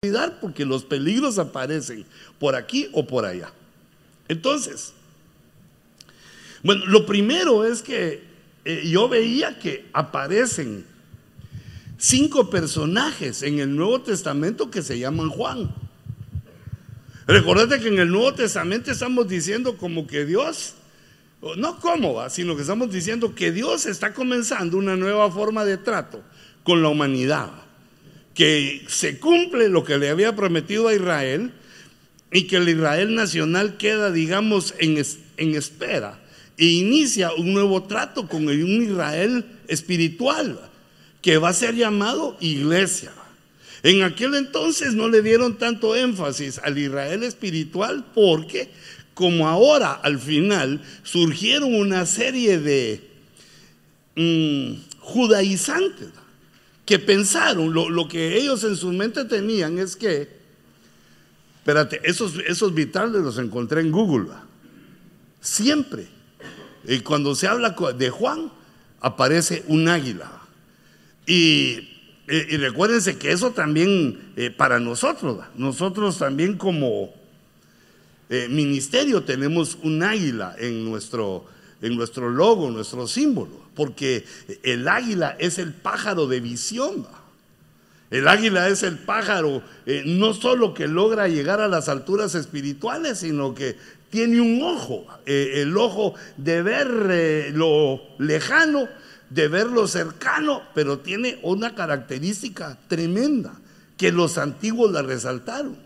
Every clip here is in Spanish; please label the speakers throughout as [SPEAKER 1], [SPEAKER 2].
[SPEAKER 1] cuidar porque los peligros aparecen por aquí o por allá. Entonces, bueno, lo primero es que eh, yo veía que aparecen cinco personajes en el Nuevo Testamento que se llaman Juan. Recordate que en el Nuevo Testamento estamos diciendo como que Dios, no como, sino que estamos diciendo que Dios está comenzando una nueva forma de trato con la humanidad, que se cumple lo que le había prometido a Israel y que el Israel nacional queda, digamos, en, en espera e inicia un nuevo trato con un Israel espiritual que va a ser llamado iglesia. En aquel entonces no le dieron tanto énfasis al Israel espiritual porque como ahora al final surgieron una serie de mm, judaizantes que pensaron, lo, que ellos en su mente tenían es que, espérate, esos, esos vitales los encontré en Google, siempre. Y cuando se habla de Juan, aparece un águila. Y y, recuérdense que eso también eh, para nosotros, nosotros también como eh, ministerio tenemos un águila en nuestro, en nuestro logo, nuestro símbolo, porque el águila es el pájaro de visión. El águila es el pájaro eh, no solo que logra llegar a las alturas espirituales, sino que tiene un ojo, el ojo de ver lo lejano de verlo cercano, pero tiene una característica tremenda que los antiguos la resaltaron,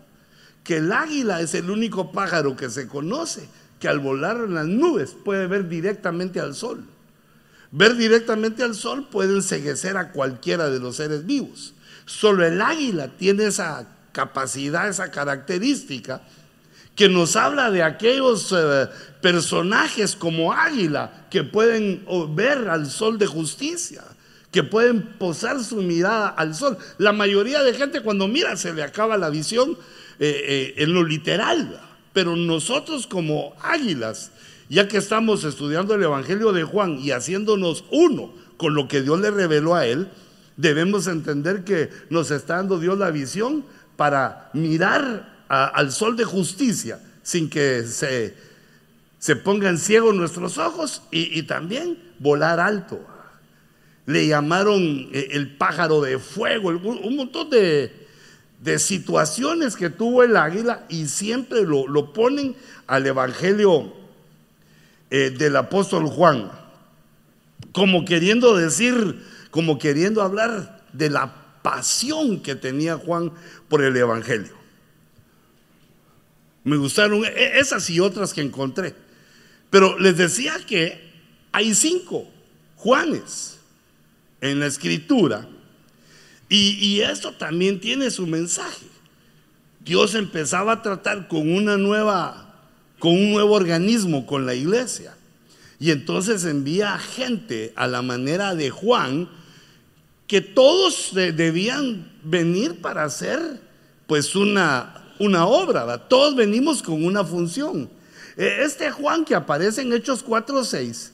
[SPEAKER 1] que el águila es el único pájaro que se conoce que al volar en las nubes puede ver directamente al sol. Ver directamente al sol puede enseguecer a cualquiera de los seres vivos. Solo el águila tiene esa capacidad, esa característica que nos habla de aquellos eh, personajes como águila que pueden ver al sol de justicia, que pueden posar su mirada al sol. La mayoría de gente cuando mira se le acaba la visión eh, eh, en lo literal, pero nosotros como águilas, ya que estamos estudiando el Evangelio de Juan y haciéndonos uno con lo que Dios le reveló a él, debemos entender que nos está dando Dios la visión para mirar al sol de justicia sin que se, se pongan ciegos nuestros ojos y, también volar alto. Le llamaron eh, el pájaro de fuego, un montón de, situaciones que tuvo el águila y siempre lo, ponen al Evangelio eh, del apóstol Juan, como queriendo decir, como queriendo hablar de la pasión que tenía Juan por el Evangelio. Me gustaron e-, esas y otras que encontré. Pero les decía que hay cinco Juanes en la escritura. Y, esto también tiene su mensaje. Dios empezaba a tratar con una nueva, con un nuevo organismo, con la iglesia. Y entonces envía gente a la manera de Juan, que todos debían venir para hacer pues una, una obra, todos venimos con una función. E, este Juan que aparece en Hechos 4:6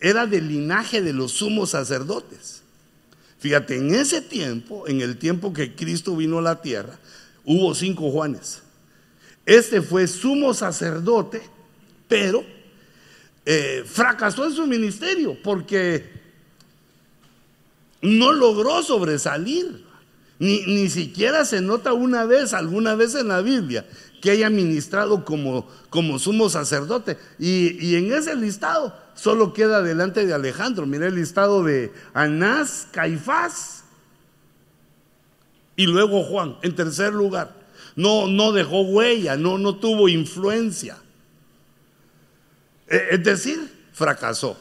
[SPEAKER 1] era del linaje de los sumos sacerdotes. Fíjate, en ese tiempo, en el tiempo que Cristo vino a la tierra, hubo cinco Juanes. Este fue sumo sacerdote, pero eh, fracasó en su ministerio porque no logró sobresalir. Ni, siquiera se nota una vez, alguna vez en la Biblia, que haya ministrado como, como sumo sacerdote. Y, en ese listado solo queda delante de Alejandro. Mira el listado de Anás, Caifás y luego Juan, en tercer lugar. No, no dejó huella, no, no tuvo influencia. E, es decir, fracasó.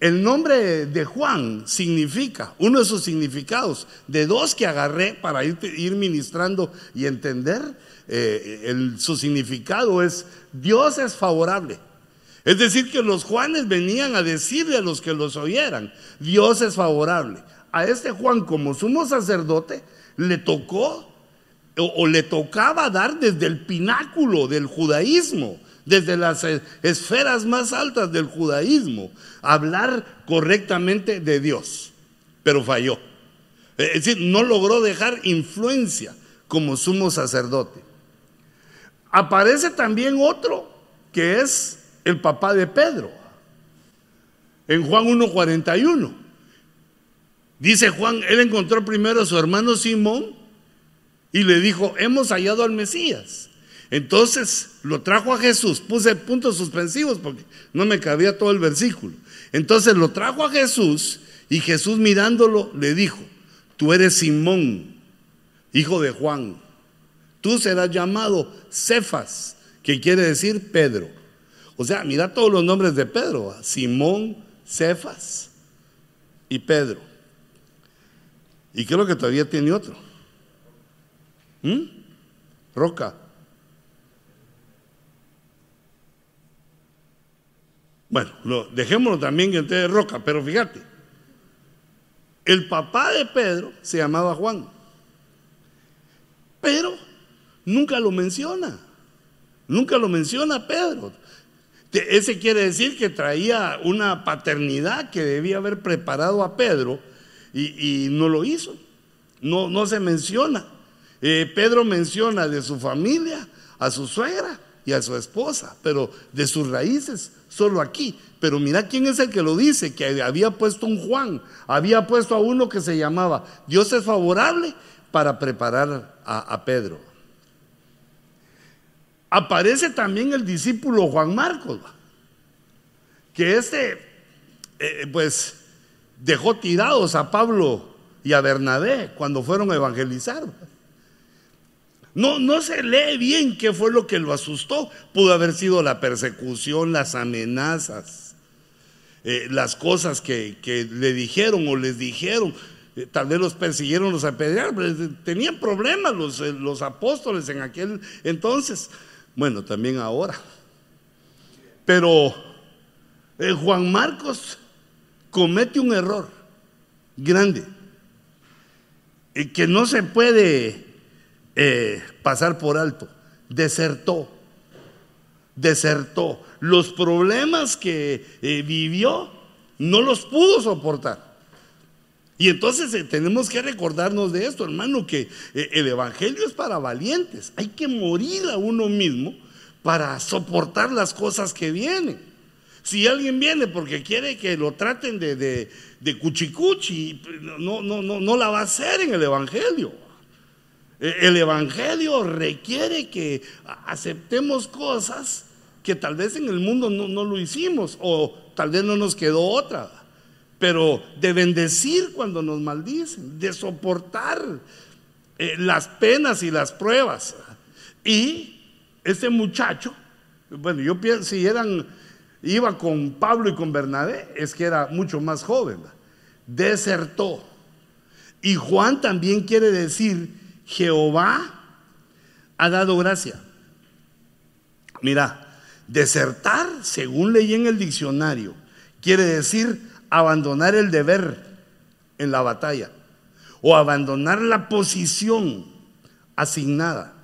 [SPEAKER 1] El nombre de Juan significa, uno de sus significados, de dos que agarré para ir, ministrando y entender, eh, su significado es Dios es favorable. Es decir, que los Juanes venían a decirle a los que los oyeran, Dios es favorable. A este Juan como sumo sacerdote le tocó o le tocaba dar desde el pináculo del judaísmo desde las esferas más altas del judaísmo, hablar correctamente de Dios, pero falló. Es decir, no logró dejar influencia como sumo sacerdote. Aparece también otro que es el papá de Pedro, en Juan 1.41. Dice Juan, él encontró primero a su hermano Simón y le dijo, hemos hallado al Mesías. Entonces lo trajo a Jesús, puse puntos suspensivos porque no me cabía todo el versículo. Entonces lo trajo a Jesús y Jesús mirándolo le dijo, tú eres Simón, hijo de Juan, tú serás llamado Cefas, que quiere decir Pedro. O sea, mira todos los nombres de Pedro, Simón, Cefas y Pedro. Y creo que todavía tiene otro. ¿Mm? Roca. Bueno, dejémoslo también que de Roca, pero fíjate, el papá de Pedro se llamaba Juan, pero nunca lo menciona, nunca lo menciona Pedro. Ese quiere decir que traía una paternidad que debía haber preparado a Pedro y, no lo hizo, no, no se menciona. Eh, Pedro menciona de su familia, a su suegra y a su esposa, pero de sus raíces solo aquí. Pero mira quién es el que lo dice, que había puesto un Juan, había puesto a uno que se llamaba Dios es favorable para preparar a, Pedro. Aparece también el discípulo Juan Marcos, que este, eh, pues, dejó tirados a Pablo y a Bernabé cuando fueron a evangelizar. No, no se lee bien qué fue lo que lo asustó. Pudo haber sido la persecución, las amenazas, eh, las cosas que, le dijeron o les dijeron. Eh, tal vez los persiguieron, los apedrearon, tenían problemas los, eh, los apóstoles en aquel entonces. Bueno, también ahora. Pero Juan Marcos comete un error grande que no se puede eh, pasar por alto. Desertó, desertó. Los problemas que eh, vivió no los pudo soportar. Y entonces eh, tenemos que recordarnos de esto, hermano, que el Evangelio es para valientes. Hay que morir a uno mismo para soportar las cosas que vienen. Si alguien viene porque quiere que lo traten de, de, de cuchicuchi, no, no, no, no la va a hacer en el Evangelio. Eh, el Evangelio requiere que aceptemos cosas que tal vez en el mundo no, lo hicimos o tal vez no nos quedó otra. Pero de bendecir cuando nos maldicen, de soportar eh, las penas y las pruebas. Y este muchacho, bueno, yo pienso, si eran, iba con Pablo y con Bernabé, es que era mucho más joven, desertó. Y Juan también quiere decir Jehová ha dado gracia. Mira, desertar, según leí en el diccionario, quiere decir abandonar el deber en la batalla o abandonar la posición asignada.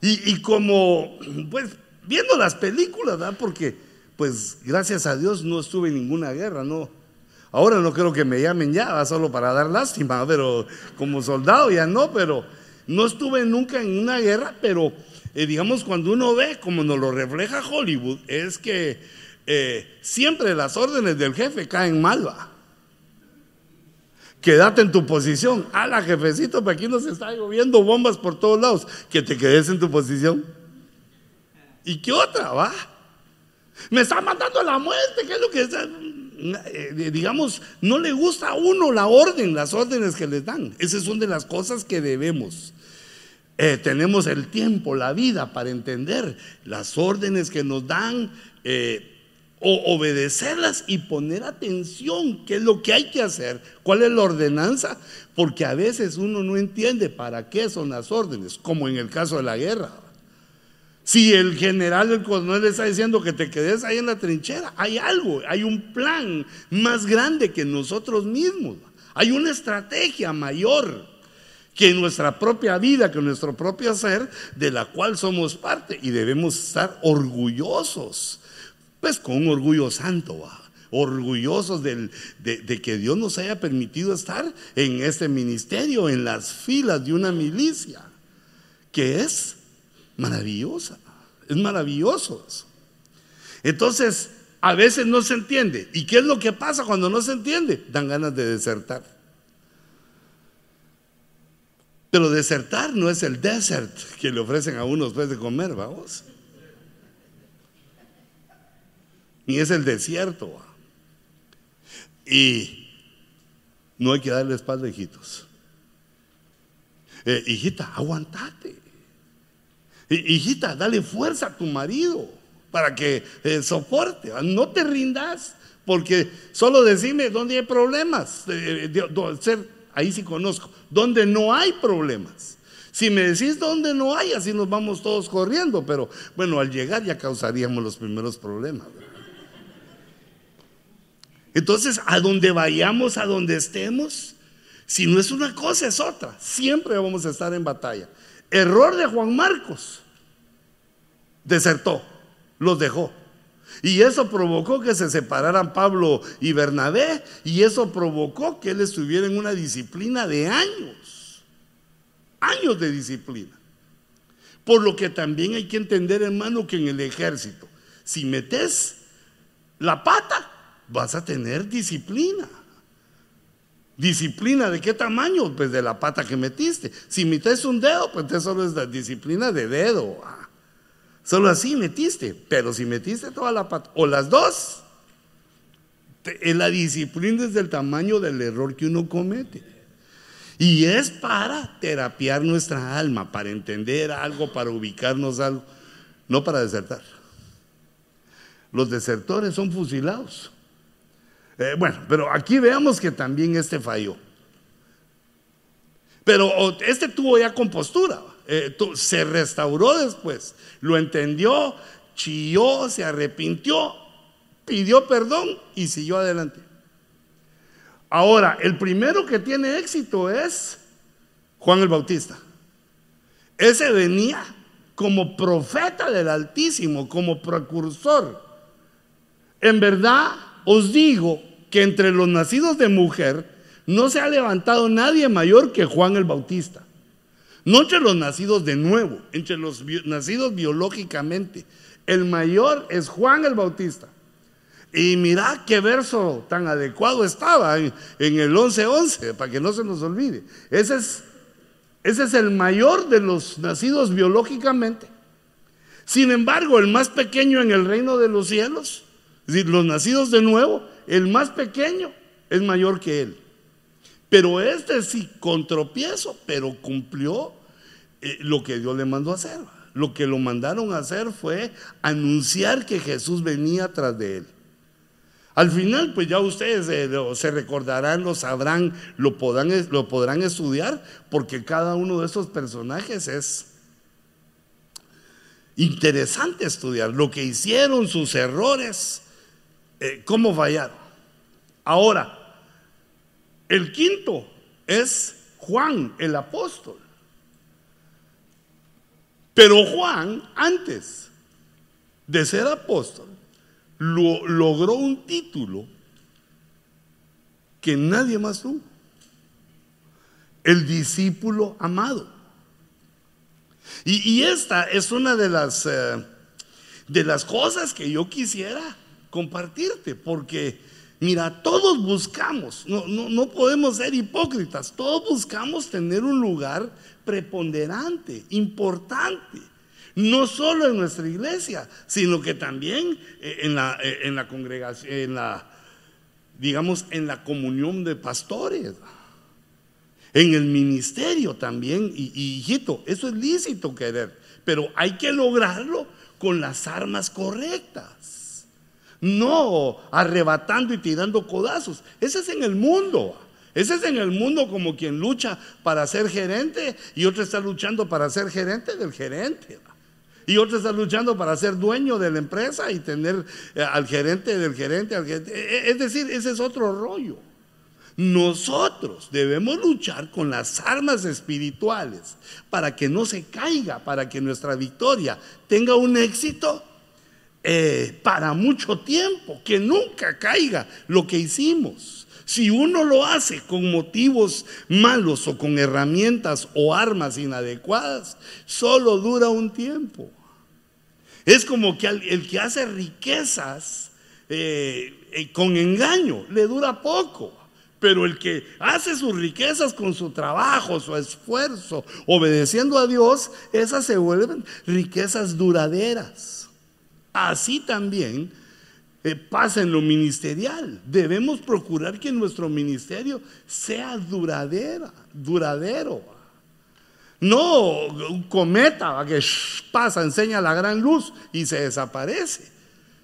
[SPEAKER 1] Y, como, pues, viendo las películas, ¿verdad? Porque, pues, gracias a Dios no estuve en ninguna guerra, no, Ahora no creo que me llamen ya, solo para dar lástima, pero como soldado ya no, pero no estuve nunca en una guerra, pero eh, digamos cuando uno ve como nos lo refleja Hollywood, es que eh, siempre las órdenes del jefe caen mal, va. Quédate en tu posición. A la jefecito, para aquí nos está lloviendo bombas por todos lados. Que te quedes en tu posición. ¿Y qué otra, va? Me está mandando a la muerte, ¿qué es lo que es? Eh, digamos, no le gusta a uno la orden, las órdenes que les dan. Esas son de las cosas que debemos. Eh, tenemos el tiempo, la vida para entender las órdenes que nos dan, eh, o obedecerlas y poner atención, qué es lo que hay que hacer, cuál es la ordenanza, porque a veces uno no entiende para qué son las órdenes, como en el caso de la guerra. Si el general del coronel está diciendo que te quedes ahí en la trinchera, hay algo, hay un plan más grande que nosotros mismos. Hay una estrategia mayor que nuestra propia vida, que nuestro propio ser, de la cual somos parte y debemos estar orgullosos, pues con un orgullo santo, orgullosos de, de, que Dios nos haya permitido estar en este ministerio, en las filas de una milicia, que es maravillosa, es maravilloso eso. Entonces, a veces no se entiende. ¿Y qué es lo que pasa cuando no se entiende? Dan ganas de desertar. Pero desertar no es el desert que le ofrecen a uno después de comer, vamos. Ni es el desierto. Y no hay que darle espalda, hijitos. Eh, hijita, aguantate. Hijita, dale fuerza a tu marido para que eh, soporte. No te rindas, porque solo decime dónde hay problemas. Eh, ahí sí conozco, donde no hay problemas. Si me decís dónde no hay, así nos vamos todos corriendo, pero bueno, al llegar ya causaríamos los primeros problemas. Entonces, a donde vayamos, a donde estemos, si no es una cosa, es otra. Siempre vamos a estar en batalla. Error de Juan Marcos. Desertó los dejó. Y eso provocó que se separaran Pablo y Bernabé y eso provocó que él estuviera en una disciplina de años, años de disciplina. Por lo que también hay que entender, hermano, que en el ejército, si metes la pata, vas a tener disciplina. ¿Disciplina de qué tamaño? Pues de la pata que metiste. Si metes un dedo, pues eso solo es la disciplina de dedo. Solo así metiste, pero si metiste toda la pata, o las dos, la disciplina es del tamaño del error que uno comete. Y es para terapiar nuestra alma, para entender algo, para ubicarnos algo, no para desertar. Los desertores son fusilados. Eh, bueno, pero aquí veamos que también este falló. Pero este tuvo ya compostura. Eh, se restauró después, lo entendió, chilló, se arrepintió, pidió perdón y siguió adelante. Ahora, el primero que tiene éxito es Juan el Bautista. Ese venía como profeta del Altísimo, como precursor. En verdad os digo que entre los nacidos de mujer no se ha levantado nadie mayor que Juan el Bautista. No entre los nacidos de nuevo, entre los nacidos biológicamente. El mayor es Juan el Bautista. Y mira qué verso tan adecuado estaba en, el 11:11, para que no se nos olvide. Ese es, ese es el mayor de los nacidos biológicamente. Sin embargo, el más pequeño en el reino de los cielos, es decir, los nacidos de nuevo, el más pequeño es mayor que él. Pero este sí, con tropiezo, pero cumplió eh, lo que Dios le mandó a hacer. Lo que lo mandaron a hacer fue anunciar que Jesús venía tras de él. Al final, pues ya ustedes eh, se recordarán, lo sabrán, lo podrán, lo podrán estudiar, porque cada uno de esos personajes es interesante estudiar. Lo que hicieron, sus errores, eh, cómo fallaron. Ahora, el quinto es Juan, el apóstol. Pero Juan, antes de ser apóstol, logró un título que nadie más tuvo. El discípulo amado. Y, esta es una de las, eh, de las cosas que yo quisiera compartirte, porque mira, todos buscamos, no, no, no podemos ser hipócritas, todos buscamos tener un lugar preponderante, importante. No solo en nuestra iglesia, sino que también eh, en la, eh, en la congregación, en la, digamos, en la comunión de pastores, en el ministerio también. Y, y hijito, eso es lícito querer, pero hay que lograrlo con las armas correctas. No arrebatando y tirando codazos. Ese es en el mundo. Ese es en el mundo como quien lucha para ser gerente y otro está luchando para ser gerente del gerente. Y otro está luchando para ser dueño de la empresa y tener eh, al gerente del gerente, al gerente. E, e, es decir, ese es otro rollo. Nosotros debemos luchar con las armas espirituales para que no se caiga, para que nuestra victoria tenga un éxito eh, para mucho tiempo, que nunca caiga lo que hicimos. Si uno lo hace con motivos malos o con herramientas o armas inadecuadas, solo dura un tiempo. Es como que el que hace riquezas eh, eh, con engaño le dura poco. Pero el que hace sus riquezas con su trabajo, su esfuerzo, obedeciendo a Dios, esas se vuelven riquezas duraderas. Así también eh, pasa en lo ministerial. Debemos procurar que nuestro ministerio sea duradera, duradero. No un cometa que pasa, enseña la gran luz y se desaparece,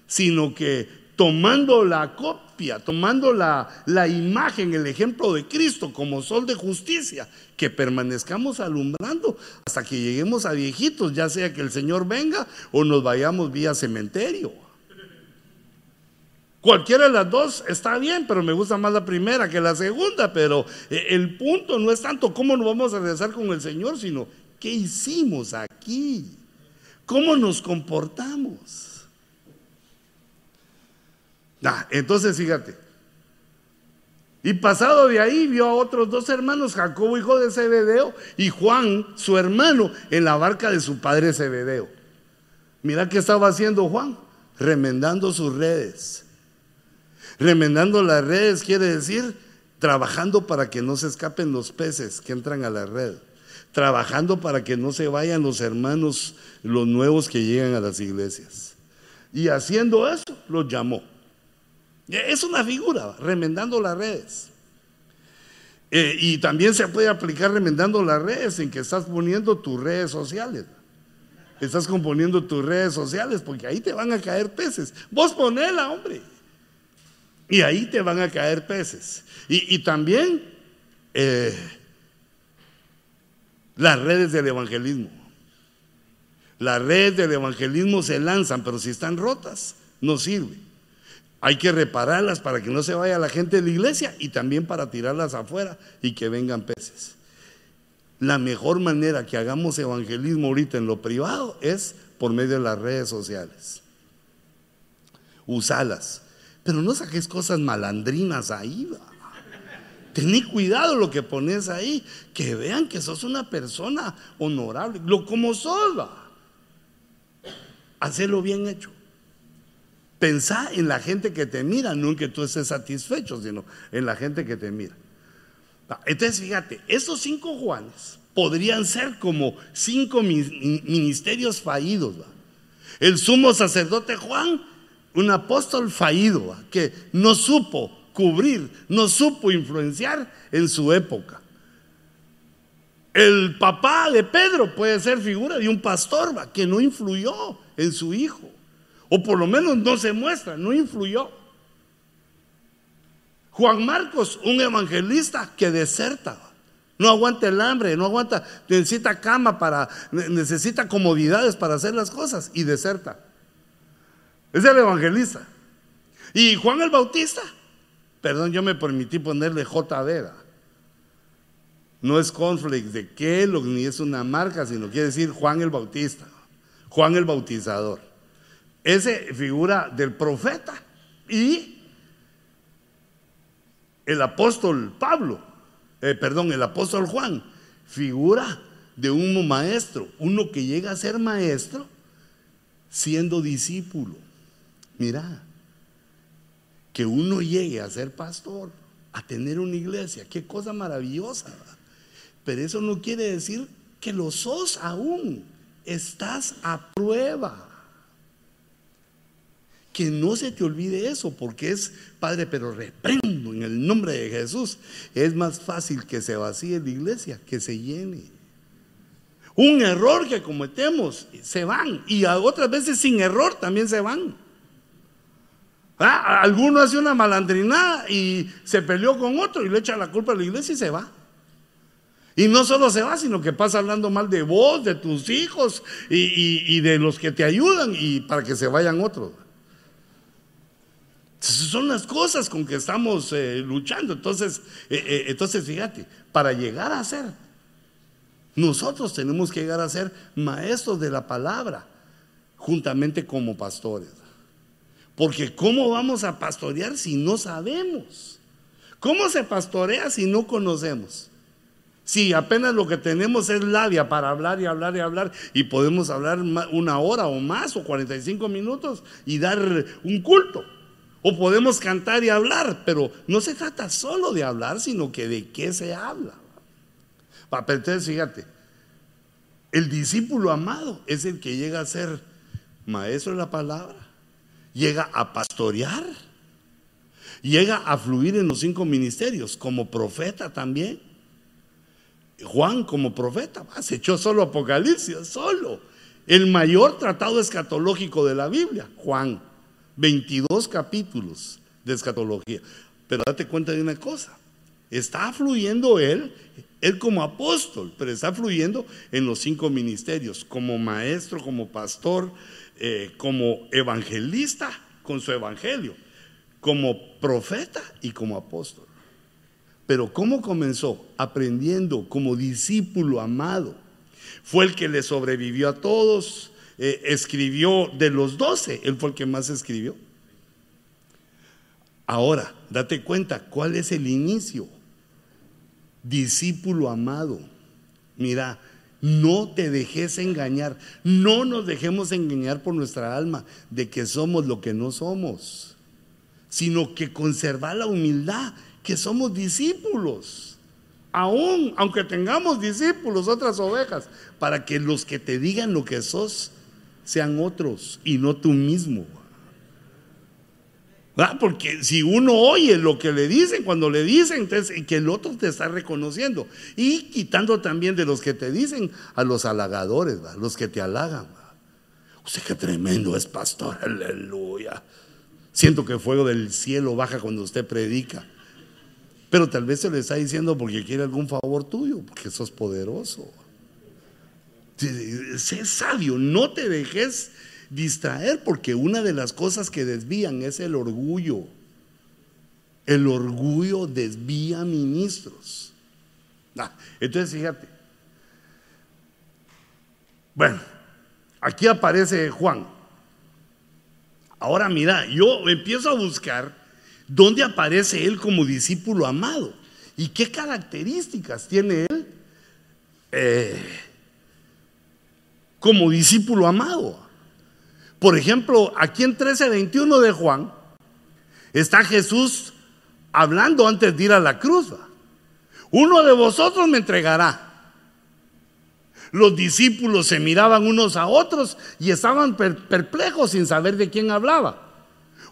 [SPEAKER 1] sino que tomando la copia, tomando la, la, imagen, el ejemplo de Cristo como sol de justicia, que permanezcamos alumbrando hasta que lleguemos a viejitos, ya sea que el Señor venga o nos vayamos vía cementerio. Cualquiera de las dos está bien, pero me gusta más la primera que la segunda, pero eh, el punto no es tanto cómo nos vamos a regresar con el Señor, sino qué hicimos aquí, cómo nos comportamos entonces fíjate. Y pasado de ahí vio a otros dos hermanos, Jacobo hijo de Zebedeo y Juan su hermano en la barca de su padre Zebedeo. Mira qué estaba haciendo Juan, remendando sus redes. Remendando las redes quiere decir trabajando para que no se escapen los peces que entran a la red. Trabajando para que no se vayan los hermanos, los nuevos que llegan a las iglesias. Y haciendo eso, los llamó. Es una figura, remendando las redes. Eh, y también se puede aplicar remendando las redes en que estás poniendo tus redes sociales. Estás componiendo tus redes sociales porque ahí te van a caer peces. Vos ponela, hombre. Y ahí te van a caer peces. Y, también eh, las redes del evangelismo. Las redes del evangelismo se lanzan, pero si están rotas, no sirve. Hay que repararlas para que no se vaya la gente de la iglesia y también para tirarlas afuera y que vengan peces. La mejor manera que hagamos evangelismo ahorita en lo privado es por medio de las redes sociales. Usalas. Pero no saques cosas malandrinas ahí. Tené cuidado lo que pones ahí. Que vean que sos una persona honorable. Lo como sos. Va. Hacelo bien hecho. Pensá en la gente que te mira, no en que tú estés satisfecho, sino en la gente que te mira. Ah, entonces, fíjate, estos cinco Juanes podrían ser como cinco ministerios fallidos. El sumo sacerdote Juan, un apóstol fallido, que no supo cubrir, no supo influenciar en su época. El papá de Pedro puede ser figura de un pastor que no influyó en su hijo. O por lo menos no se muestra, no influyó. Juan Marcos, un evangelista que deserta. No aguanta el hambre, no aguanta, necesita cama para, necesita comodidades para hacer las cosas y deserta. Es el evangelista. Y Juan el Bautista, perdón, yo me permití ponerle JB. No es conflict de Kellogg ni es una marca, sino quiere decir Juan el Bautista, Juan el Bautizador. Ese figura del profeta y el apóstol Pablo, eh, perdón, el apóstol Juan, figura de un maestro, uno que llega a ser maestro siendo discípulo. Mira, que uno llegue a ser pastor, a tener una iglesia, qué cosa maravillosa. Pero eso no quiere decir que lo sos aún, estás a prueba. Que no se te olvide eso, porque es, Padre, pero reprendo en el nombre de Jesús. Es más fácil que se vacíe la iglesia que se llene. Un error que cometemos, se van. Y otras veces sin error también se van. Ah, alguno hace una malandrinada y se peleó con otro y le echa la culpa a la iglesia y se va. Y no solo se va, sino que pasa hablando mal de vos, de tus hijos y de los que te ayudan y para que se vayan otros. Son las cosas con que estamos eh, luchando. Entonces, eh, eh, entonces, fíjate, para llegar a ser, nosotros tenemos que llegar a ser maestros de la palabra, juntamente como pastores. Porque ¿cómo vamos a pastorear si no sabemos? ¿Cómo se pastorea si no conocemos? Si apenas lo que tenemos es labia para hablar y hablar y hablar y podemos hablar una hora o más o 45 minutos y dar un culto. O podemos cantar y hablar, pero no se trata solo de hablar, sino que de qué se habla. Entonces, fíjate, el discípulo amado es el que llega a ser maestro de la palabra, llega a pastorear, llega a fluir en los cinco ministerios, como profeta también. Juan como profeta, se echó solo Apocalipsis, solo. El mayor tratado escatológico de la Biblia, Juan. 22 capítulos de escatología. Pero date cuenta de una cosa, está fluyendo él, él como apóstol, pero está fluyendo en los cinco ministerios, como maestro, como pastor, eh, como evangelista con su evangelio, como profeta y como apóstol. Pero ¿cómo comenzó? Aprendiendo como discípulo amado. Fue el que le sobrevivió a todos, eh, escribió de los doce, él fue el que más escribió. Ahora, date cuenta, ¿cuál es el inicio? Discípulo amado, mira, no te dejes engañar, no nos dejemos engañar por nuestra alma de que somos lo que no somos, sino que conservar la humildad, que somos discípulos. Aún, aunque tengamos discípulos, otras ovejas, para que los que te digan lo que sos sean otros y no tú mismo. Porque si uno oye lo que le dicen, cuando le dicen, entonces que el otro te está reconociendo. Y quitando también de los que te dicen a los halagadores, los que te halagan. Usted qué tremendo es pastor, aleluya. Siento que el fuego del cielo baja cuando usted predica. Pero tal vez se le está diciendo porque quiere algún favor tuyo, porque sos poderoso. Sé sabio, no te dejes distraer porque una de las cosas que desvían es el orgullo. El orgullo desvía ministros. Ah, entonces fíjate. Bueno, aquí aparece Juan. Ahora mira, yo empiezo a buscar dónde aparece él como discípulo amado y qué características tiene él. Eh, como discípulo amado. Por ejemplo, aquí en 13:21 de Juan está Jesús hablando antes de ir a la cruz. Uno de vosotros me entregará. Los discípulos se miraban unos a otros y estaban perplejos sin saber de quién hablaba.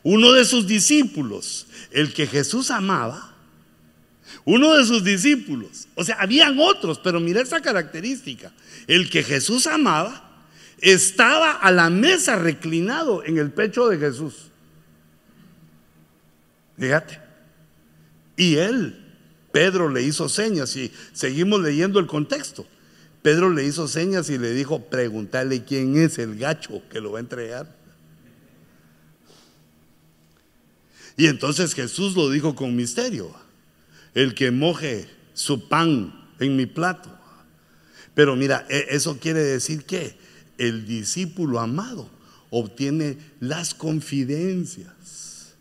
[SPEAKER 1] Uno de sus discípulos, el que Jesús amaba, uno de sus discípulos, o sea, habían otros, pero mira esa característica, el que Jesús amaba, estaba a la mesa reclinado en el pecho de Jesús. Fíjate. Y él, Pedro le hizo señas y seguimos leyendo el contexto. Pedro le hizo señas y le dijo, pregúntale quién es el gacho que lo va a entregar. Y entonces Jesús lo dijo con misterio, el que moje su pan en mi plato. Pero mira, e, eso quiere decir que el discípulo amado obtiene las confidencias.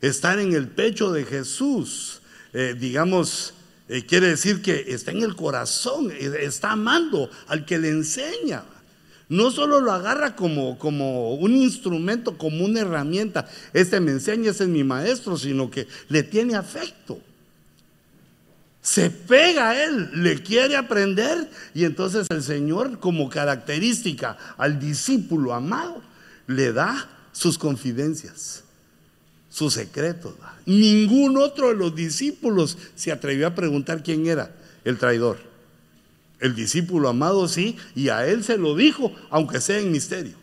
[SPEAKER 1] Estar en el pecho de Jesús, eh, digamos, eh, quiere decir que está en el corazón, está amando al que le enseña. No solo lo agarra como, como un instrumento, como una herramienta. Este me enseña, ese es mi maestro, sino que le tiene afecto se pega a él, le quiere aprender y entonces el Señor como característica al discípulo amado le da sus confidencias, sus secretos. Ningún otro de los discípulos se atrevió a preguntar quién era el traidor. El discípulo amado sí, y a él se lo dijo, aunque sea en misterio.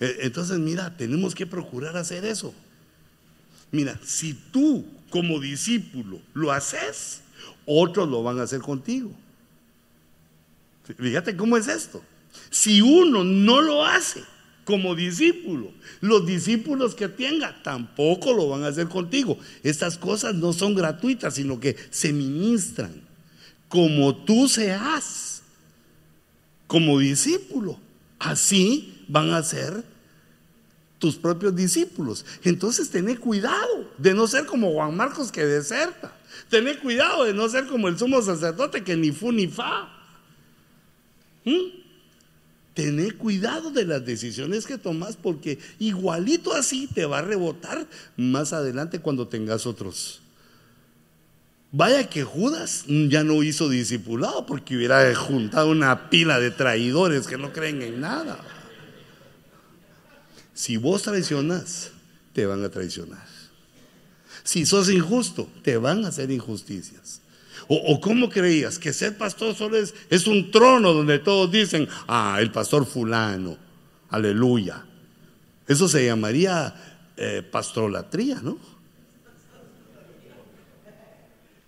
[SPEAKER 1] E, entonces, mira, tenemos que procurar hacer eso. Mira, si tú como discípulo lo haces, otros lo van a hacer contigo. Fíjate cómo es esto. Si uno no lo hace como discípulo, los discípulos que tenga tampoco lo van a hacer contigo. Estas cosas no son gratuitas, sino que se ministran. Como tú seas, como discípulo, así van a ser tus propios discípulos. Entonces, tené cuidado de no ser como Juan Marcos que deserta. Tené cuidado de no ser como el sumo sacerdote que ni fu ni fa. ¿Mm? Cuidado de las decisiones que tomas porque igualito así te va a rebotar más adelante cuando tengas otros. Vaya que Judas ya no hizo discipulado porque hubiera juntado una pila de traidores que no creen en nada. Si vos traicionas, te van a traicionar. Si sos injusto, te van a hacer injusticias. O, cómo creías que ser pastor solo es, un trono donde todos dicen, ah, el pastor fulano, aleluya. Eso se llamaría eh, pastrolatría, ¿no?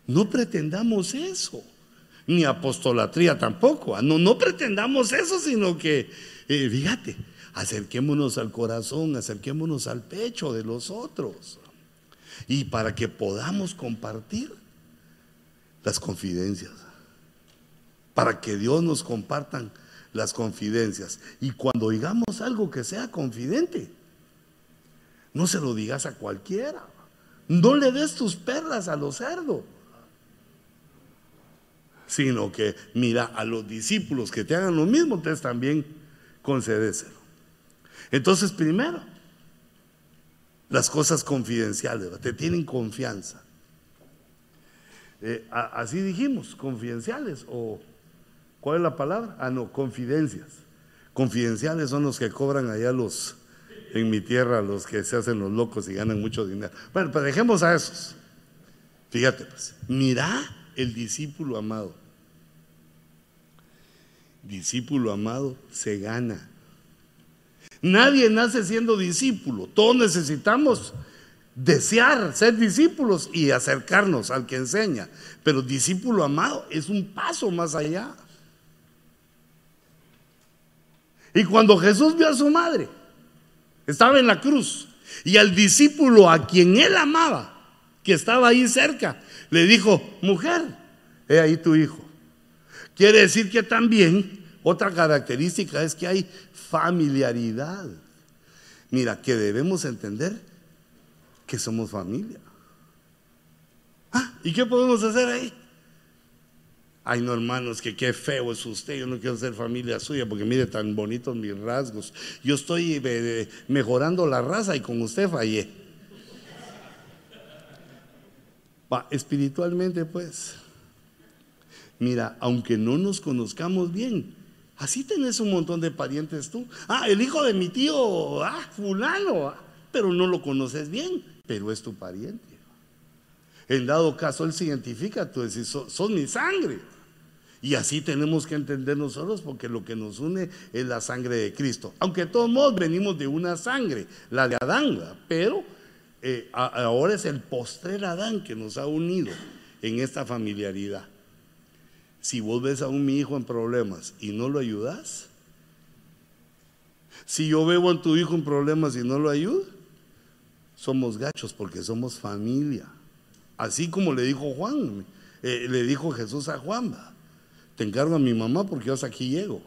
[SPEAKER 1] No pretendamos eso, ni apostolatría tampoco. No, no pretendamos eso, sino que, eh, fíjate, acerquémonos al corazón, acerquémonos al pecho de los otros. Y para que podamos compartir las confidencias. Para que Dios nos compartan las confidencias. Y cuando digamos algo que sea confidente, no se lo digas a cualquiera. No le des tus perlas a los cerdos. Sino que mira a los discípulos que te hagan lo mismo, entonces también concedéselo. Entonces, primero, las cosas confidenciales, te tienen confianza. Eh, así dijimos, confidenciales o ¿cuál es la palabra? Ah, no, confidencias. Confidenciales son los que cobran allá los, en mi tierra, los que se hacen los locos y ganan mucho dinero. Bueno, pues dejemos a esos. Fíjate, pues, mira el discípulo amado. Discípulo amado se gana. Nadie nace siendo discípulo. Todos necesitamos desear ser discípulos y acercarnos al que enseña. Pero discípulo amado es un paso más allá. Y cuando Jesús vio a su madre, estaba en la cruz, y al discípulo a quien él amaba, que estaba ahí cerca, le dijo, mujer, he ahí tu hijo. Quiere decir que también otra característica es que hay familiaridad. Mira, que debemos entender que somos familia. Ah, ¿y qué podemos hacer ahí? Ay, no, hermanos, que qué feo es usted. Yo no quiero ser familia suya porque mire tan bonitos mis rasgos. Yo estoy eh, eh, mejorando la raza y con usted fallé. Espiritualmente, pues, mira, aunque no nos conozcamos bien, así tenés un montón de parientes tú. Ah, el hijo de mi tío, ah, fulano, ah, pero no lo conoces bien pero es tu pariente. En dado caso, Él se identifica, tú decís, son, mi sangre. Y así tenemos que entender nosotros porque lo que nos une es la sangre de Cristo. Aunque de todos modos venimos de una sangre, la de Adán, pero eh, ahora es el postrer Adán que nos ha unido en esta familiaridad. Si vos ves a un mi hijo en problemas y no lo ayudas, si yo veo a tu hijo en problemas y no lo ayudo, somos gachos porque somos familia. Así como le dijo Juan, eh, le dijo Jesús a Juan, te encargo a mi mamá porque hasta aquí llego.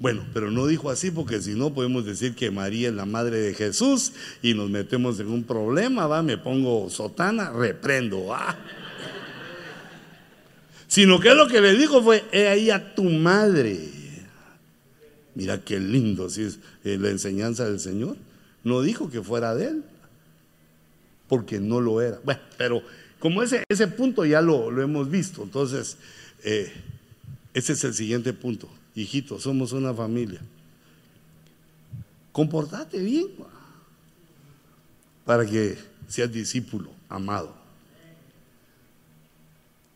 [SPEAKER 1] Bueno, pero no dijo así porque si no podemos decir que María es la madre de Jesús y nos metemos en un problema, va, me pongo sotana, reprendo, va. Sino que lo que le dijo fue, he ahí a tu madre. Mira qué lindo, si es eh, la enseñanza del Señor. No dijo que fuera de él, porque no lo era. Bueno, pero como ese, ese punto ya lo, hemos visto, entonces eh, ese es el siguiente punto. Hijito, somos una familia. Comportate bien para que seas discípulo, amado.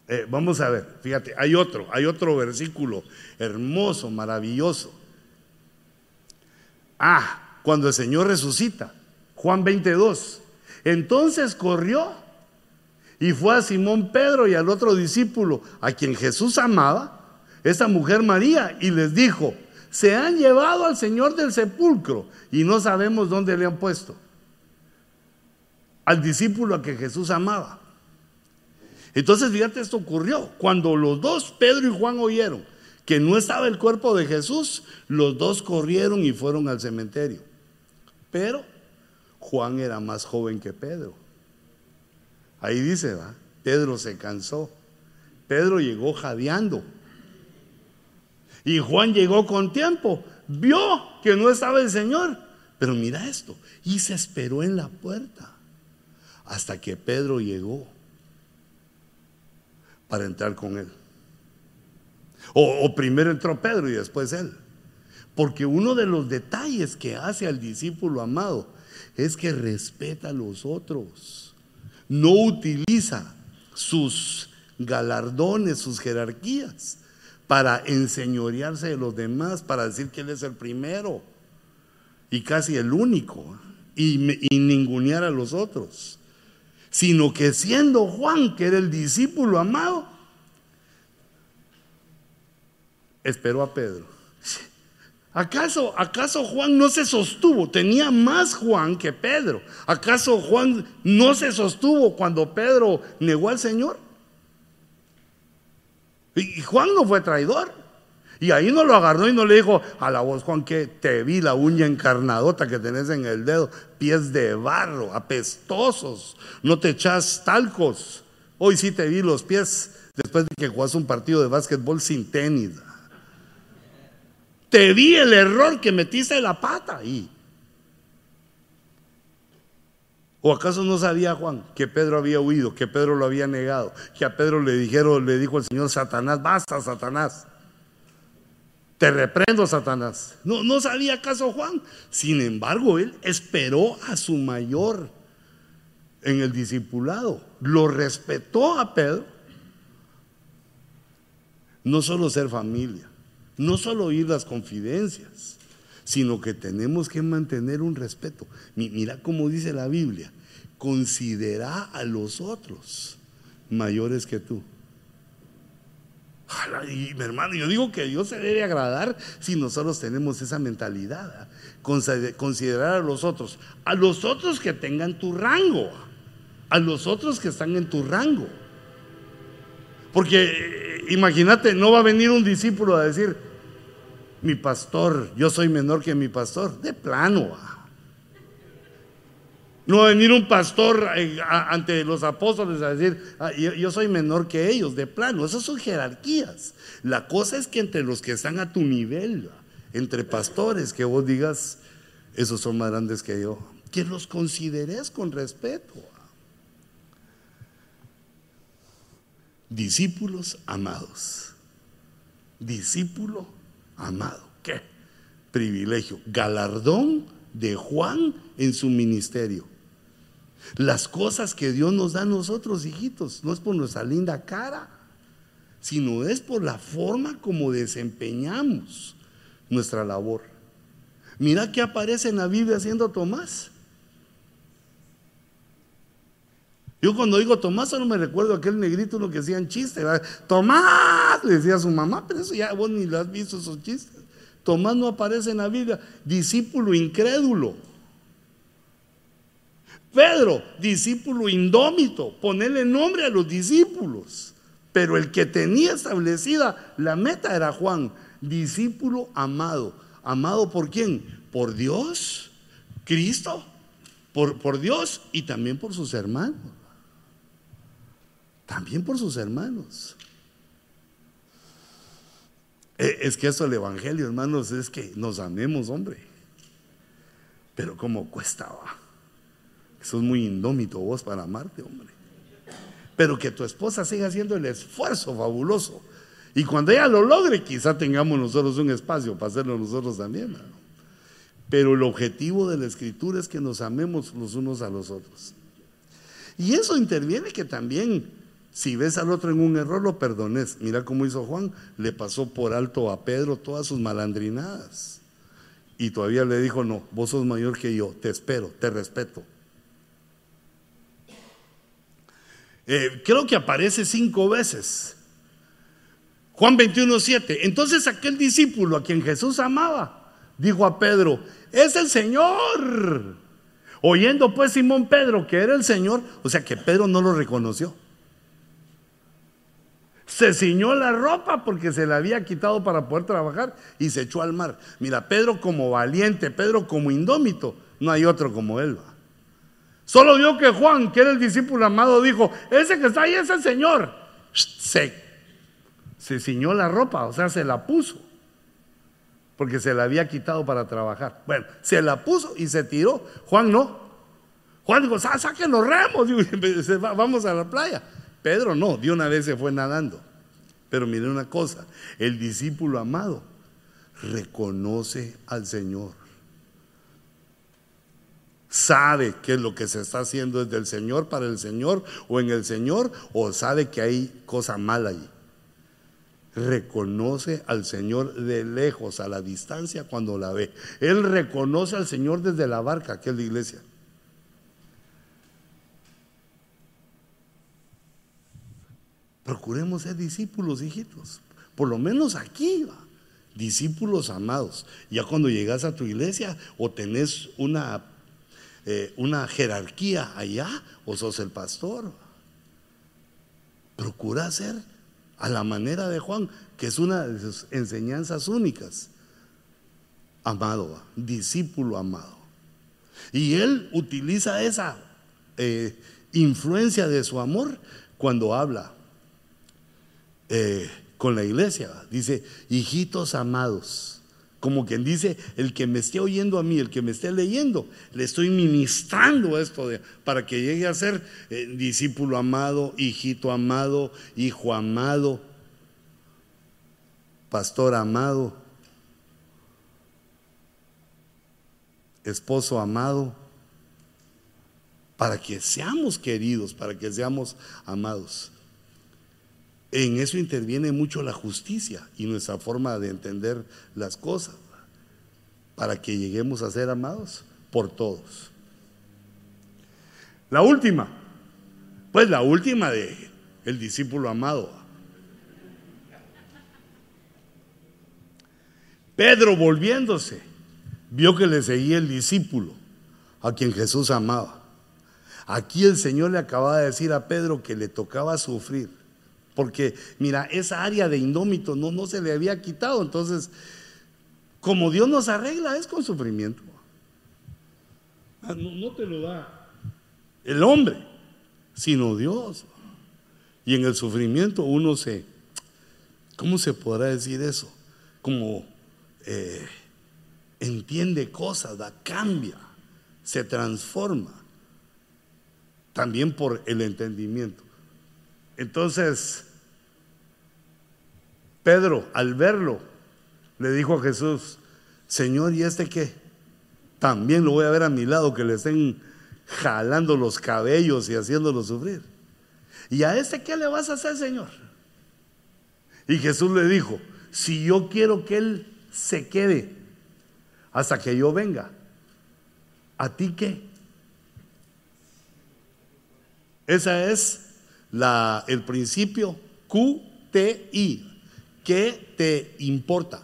[SPEAKER 1] Eh, vamos a ver, fíjate, hay otro, hay otro versículo hermoso, maravilloso. Ah, cuando el Señor resucita. Juan 22. Entonces corrió y fue a Simón Pedro y al otro discípulo, a quien Jesús amaba, esa mujer María, y les dijo, se han llevado al Señor del sepulcro y no sabemos dónde le han puesto. Al discípulo a que Jesús amaba. Entonces, fíjate, esto ocurrió cuando los dos, Pedro y Juan, oyeron que no estaba el cuerpo de Jesús, los dos corrieron y fueron al cementerio. Pero Juan era más joven que Pedro. Ahí dice, ¿va? Pedro se cansó. Pedro llegó jadeando. Y Juan llegó con tiempo. Vio que no estaba el Señor. Pero mira esto. Y se esperó en la puerta hasta que Pedro llegó para entrar con él. O, primero entró Pedro y después él. Porque uno de los detalles que hace al discípulo amado es que respeta a los otros. No utiliza sus galardones, sus jerarquías para enseñorearse de los demás, para decir que él es el primero y casi el único y, y ningunear a los otros sino que siendo Juan, que era el discípulo amado, esperó a Pedro. ¿Acaso, ¿Acaso Juan no se sostuvo? Tenía más Juan que Pedro. ¿Acaso Juan no se sostuvo cuando Pedro negó al Señor? Y Juan no fue traidor. Y ahí no lo agarró y no le dijo a la voz, Juan, que te vi la uña encarnadota que tenés en el dedo, pies de barro, apestosos, no te echas talcos. Hoy sí te vi los pies después de que jugás un partido de básquetbol sin tenis. Te vi el error que metiste la pata ahí. ¿O acaso no sabía Juan que Pedro había huido, que Pedro lo había negado, que a Pedro le dijeron, le dijo el Señor Satanás, basta Satanás? Te reprendo, Satanás. No, no sabía acaso Juan. Sin embargo, él esperó a su mayor en el discipulado. Lo respetó a Pedro. No solo ser familia, no solo oír las confidencias, sino que tenemos que mantener un respeto. Mira cómo dice la Biblia, considera a los otros mayores que tú. Y mi hermano, yo digo que Dios se debe agradar si nosotros tenemos esa mentalidad. Considerar a los otros, a los otros que tengan tu rango, a los otros que están en tu rango. Porque eh, imagínate, no va a venir un discípulo a decir, mi pastor, yo soy menor que mi pastor, de plano. No venir un pastor eh, ante los apóstoles a decir, ah, yo, soy menor que ellos, de plano. Esas son jerarquías. La cosa es que entre los que están a tu nivel, entre pastores, que vos digas, esos son más grandes que yo, que los consideres con respeto. Discípulos amados. Discípulo amado. ¿Qué? Privilegio. Galardón de Juan en su ministerio. Las cosas que Dios nos da a nosotros, hijitos, no es por nuestra linda cara, sino es por la forma como desempeñamos nuestra labor. Mira que aparece en la Biblia haciendo Tomás. Yo cuando digo Tomás solo me recuerdo aquel negrito lo que hacían chistes. Tomás, le decía a su mamá, pero eso ya vos ni lo has visto esos chistes. Tomás no aparece en la Biblia, discípulo incrédulo. Pedro, discípulo indómito, ponerle nombre a los discípulos. Pero el que tenía establecida la meta era Juan, discípulo amado. ¿Amado por quién? Por Dios, Cristo, por, por Dios y también por sus hermanos. También por sus hermanos. Eh, es que eso el Evangelio, hermanos, es que nos amemos, hombre. Pero como cuesta, Sos muy indómito vos para amarte, hombre. Pero que tu esposa siga haciendo el esfuerzo fabuloso. Y cuando ella lo logre, quizá tengamos nosotros un espacio para hacerlo nosotros también. Pero el objetivo de la escritura es que nos amemos los unos a los otros. Y eso interviene que también, si ves al otro en un error, lo perdones. Mira cómo hizo Juan, le pasó por alto a Pedro todas sus malandrinadas. Y todavía le dijo, no, vos sos mayor que yo, te espero, te respeto. Eh, creo que aparece cinco veces. Juan 21, 7. Entonces aquel discípulo a quien Jesús amaba, dijo a Pedro, es el Señor. Oyendo pues Simón Pedro que era el Señor, o sea que Pedro no lo reconoció. se ciñó la ropa porque se la había quitado para poder trabajar y se echó al mar. Mira, Pedro como valiente, Pedro como indómito, no hay otro como él. Solo vio que Juan, que era el discípulo amado, dijo, ese que está ahí es el Señor. Se, se ciñó la ropa, o sea, se la puso, porque se la había quitado para trabajar. Bueno, se la puso y se tiró. Juan no. Juan dijo, saquen los remos, vamos a la playa. Pedro no, de una vez se fue nadando. Pero mire una cosa, el discípulo amado reconoce al Señor. Sabe que es lo que se está haciendo es del Señor para el Señor o en el Señor o sabe que hay cosa mala ahí. Reconoce al Señor de lejos, a la distancia cuando la ve. Él reconoce al Señor desde la barca, que es la iglesia. Procuremos ser discípulos, hijitos. Por lo menos aquí, va. discípulos amados. Ya cuando llegas a tu iglesia o tenés una, eh, una jerarquía allá o sos el pastor. Procura ser a la manera de Juan, que es una de sus enseñanzas únicas. Amado, discípulo amado. Y él utiliza esa eh, influencia de su amor cuando habla eh, con la iglesia. Dice, hijitos amados. Como quien dice, el que me esté oyendo a mí, el que me esté leyendo, le estoy ministrando esto de, para que llegue a ser eh, discípulo amado, hijito amado, hijo amado, pastor amado, esposo amado, para que seamos queridos, para que seamos amados. En eso interviene mucho la justicia y nuestra forma de entender las cosas para que lleguemos a ser amados por todos. La última, pues la última de el discípulo amado. Pedro volviéndose, vio que le seguía el discípulo a quien Jesús amaba. Aquí el Señor le acaba de decir a Pedro que le tocaba sufrir porque mira, esa área de indómito no, no se le había quitado. Entonces, como Dios nos arregla, es con sufrimiento. Ah, no, no te lo da el hombre, sino Dios. Y en el sufrimiento uno se, ¿cómo se podrá decir eso? Como eh, entiende cosas, da, cambia, se transforma. También por el entendimiento. Entonces, Pedro, al verlo, le dijo a Jesús, Señor, ¿y este qué? También lo voy a ver a mi lado, que le estén jalando los cabellos y haciéndolo sufrir. ¿Y a este qué le vas a hacer, Señor? Y Jesús le dijo, si yo quiero que él se quede hasta que yo venga, ¿a ti qué? Ese es la, el principio QTI. ¿Qué te importa?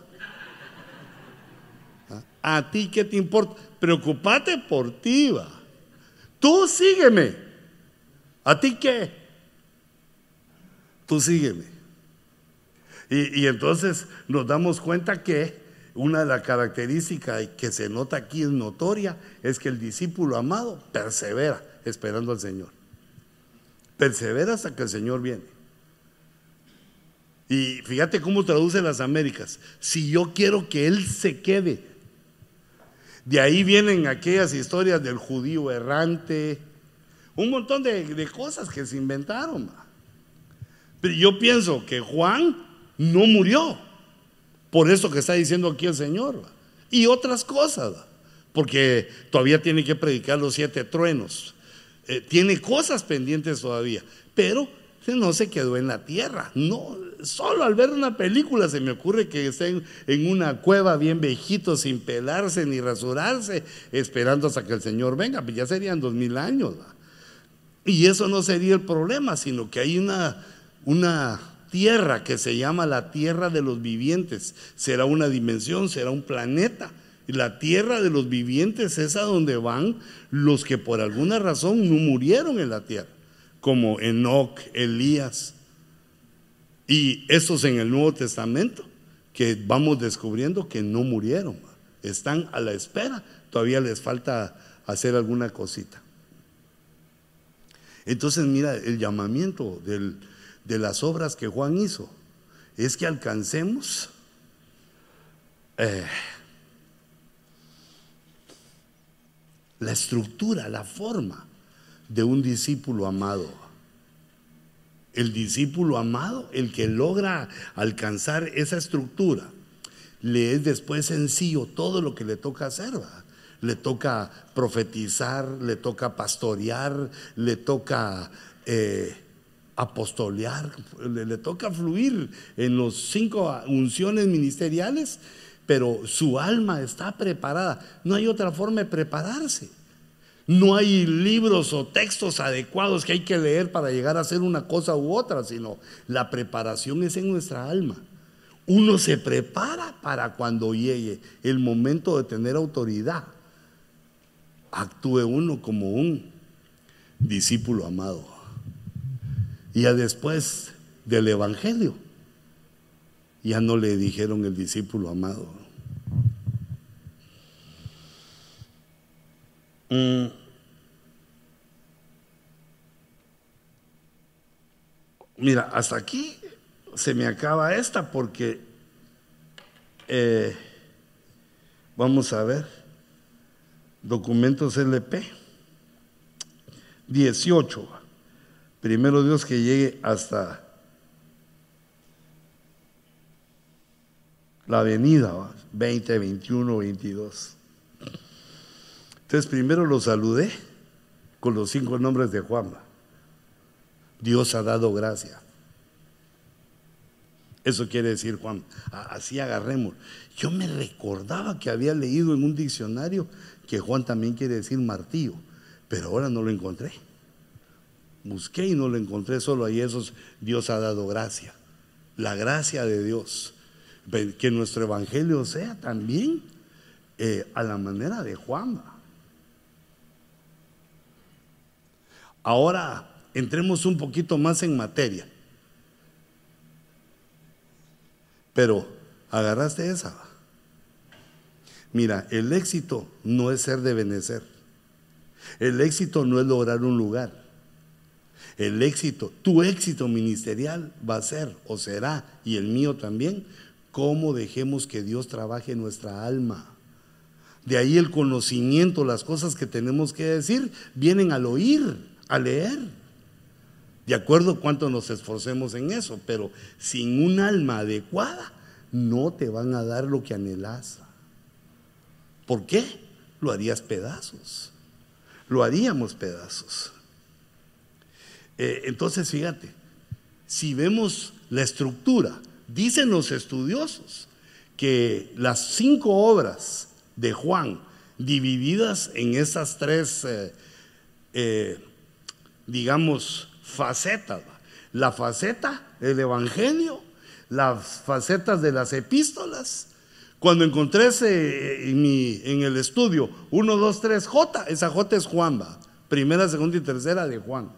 [SPEAKER 1] ¿A ti qué te importa? Preocúpate por ti, va. Tú sígueme. ¿A ti qué? Tú sígueme. Y, y, entonces nos damos cuenta que una de las características que se nota aquí es notoria es que el discípulo amado persevera esperando al Señor. Persevera hasta que el Señor viene. Y fíjate cómo traduce las Américas. Si yo quiero que Él se quede. De ahí vienen aquellas historias del judío errante, un montón de, cosas que se inventaron. Pero yo pienso que Juan no murió por eso que está diciendo aquí el Señor. Y otras cosas, porque todavía tiene que predicar los siete truenos. Eh, tiene cosas pendientes todavía, pero no se quedó en la tierra. No, solo al ver una película se me ocurre que estén en una cueva bien viejito, sin pelarse ni rasurarse, esperando hasta que el Señor venga. Pues ya serían dos mil años. Y eso no sería el problema, sino que hay una, una tierra que se llama la tierra de los vivientes. Será una dimensión, será un planeta. La tierra de los vivientes es a donde van los que por alguna razón no murieron en la tierra como Enoch, Elías. Y estos en el Nuevo Testamento, que vamos descubriendo que no murieron, están a la espera, todavía les falta hacer alguna cosita. Entonces, mira, el llamamiento de las obras que Juan hizo es que alcancemos eh, la estructura, la forma de un discípulo amado. El discípulo amado, el que logra alcanzar esa estructura, le es después sencillo todo lo que le toca hacer. Le toca profetizar, le toca pastorear, le toca eh, apostolear, le, le toca fluir en los cinco unciones ministeriales, pero su alma está preparada. No hay otra forma de prepararse. No hay libros o textos adecuados que hay que leer para llegar a hacer una cosa u otra, sino la preparación es en nuestra alma. Uno se prepara para cuando llegue el momento de tener autoridad. Actúe uno como un discípulo amado. Ya después del Evangelio, ya no le dijeron el discípulo amado. Mm. Mira, hasta aquí se me acaba esta porque eh, vamos a ver. Documentos LP 18 primero Dios que llegue hasta la avenida 20, 21, 22 entonces primero lo saludé con los cinco nombres de Juan. Dios ha dado gracia. Eso quiere decir Juan. Así agarremos. Yo me recordaba que había leído en un diccionario que Juan también quiere decir martillo, pero ahora no lo encontré. Busqué y no lo encontré, solo ahí esos Dios ha dado gracia. La gracia de Dios. Que nuestro evangelio sea también eh, a la manera de Juan. Ahora entremos un poquito más en materia. Pero, ¿agarraste esa? Mira, el éxito no es ser de benecer. El éxito no es lograr un lugar. El éxito, tu éxito ministerial va a ser o será, y el mío también, cómo dejemos que Dios trabaje nuestra alma. De ahí el conocimiento, las cosas que tenemos que decir, vienen al oír a leer. De acuerdo cuánto nos esforcemos en eso, pero sin un alma adecuada no te van a dar lo que anhelas. ¿Por qué? Lo harías pedazos. Lo haríamos pedazos. Eh, entonces, fíjate, si vemos la estructura, dicen los estudiosos que las cinco obras de Juan, divididas en esas tres eh, eh, digamos, facetas. La faceta del Evangelio, las facetas de las epístolas. Cuando encontré ese, en, mi, en el estudio 1, 2, 3, J, esa J es Juan, primera, segunda y tercera de Juan.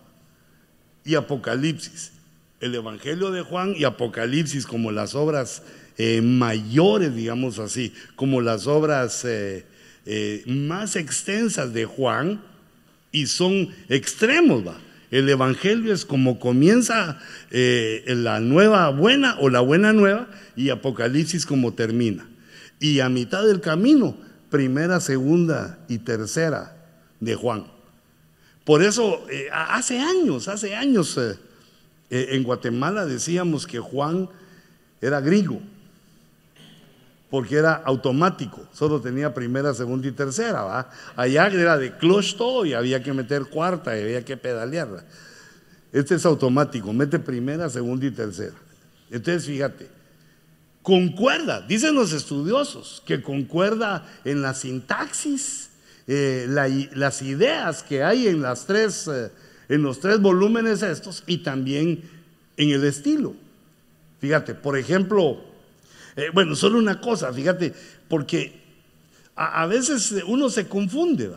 [SPEAKER 1] Y Apocalipsis. El Evangelio de Juan y Apocalipsis como las obras eh, mayores, digamos así, como las obras eh, eh, más extensas de Juan, y son extremos. ¿va? El Evangelio es como comienza eh, la nueva buena o la buena nueva y Apocalipsis como termina. Y a mitad del camino, primera, segunda y tercera de Juan. Por eso, eh, hace años, hace años eh, en Guatemala decíamos que Juan era griego porque era automático, solo tenía primera, segunda y tercera, ¿va? Allá era de clutch todo y había que meter cuarta y había que pedalearla. Este es automático, mete primera, segunda y tercera. Entonces, fíjate, concuerda, dicen los estudiosos, que concuerda en la sintaxis, eh, las ideas que hay eh, en los tres volúmenes estos y también en el estilo. Fíjate, por ejemplo, eh, bueno, solo una cosa, fíjate, porque a, veces uno se confunde.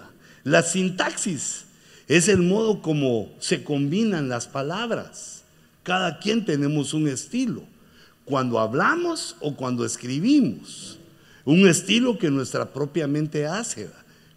[SPEAKER 1] La sintaxis es el modo como se combinan las palabras. Cada quien tenemos un estilo, cuando hablamos o cuando escribimos. Un estilo que nuestra propia mente hace.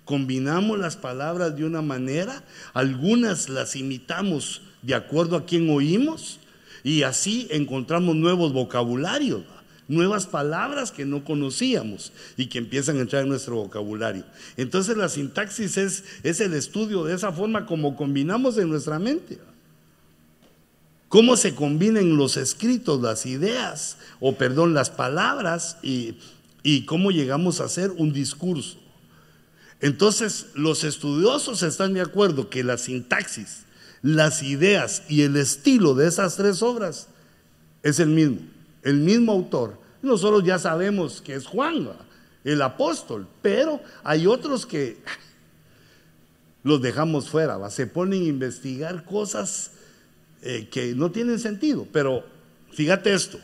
[SPEAKER 1] Combinamos las palabras de una manera, algunas las imitamos de acuerdo a quien oímos y así encontramos nuevos vocabularios nuevas palabras que no conocíamos y que empiezan a entrar en nuestro vocabulario. Entonces la sintaxis es, es el estudio de esa forma como combinamos en nuestra mente. Cómo se combinan los escritos, las ideas, o perdón, las palabras y, y cómo llegamos a hacer un discurso. Entonces, los estudiosos están de acuerdo que la sintaxis, las ideas y el estilo de esas tres obras es el mismo el mismo autor. Nosotros ya sabemos que es Juan, el apóstol, pero hay otros que los dejamos fuera, se ponen a investigar cosas eh, que no tienen sentido. Pero fíjate esto.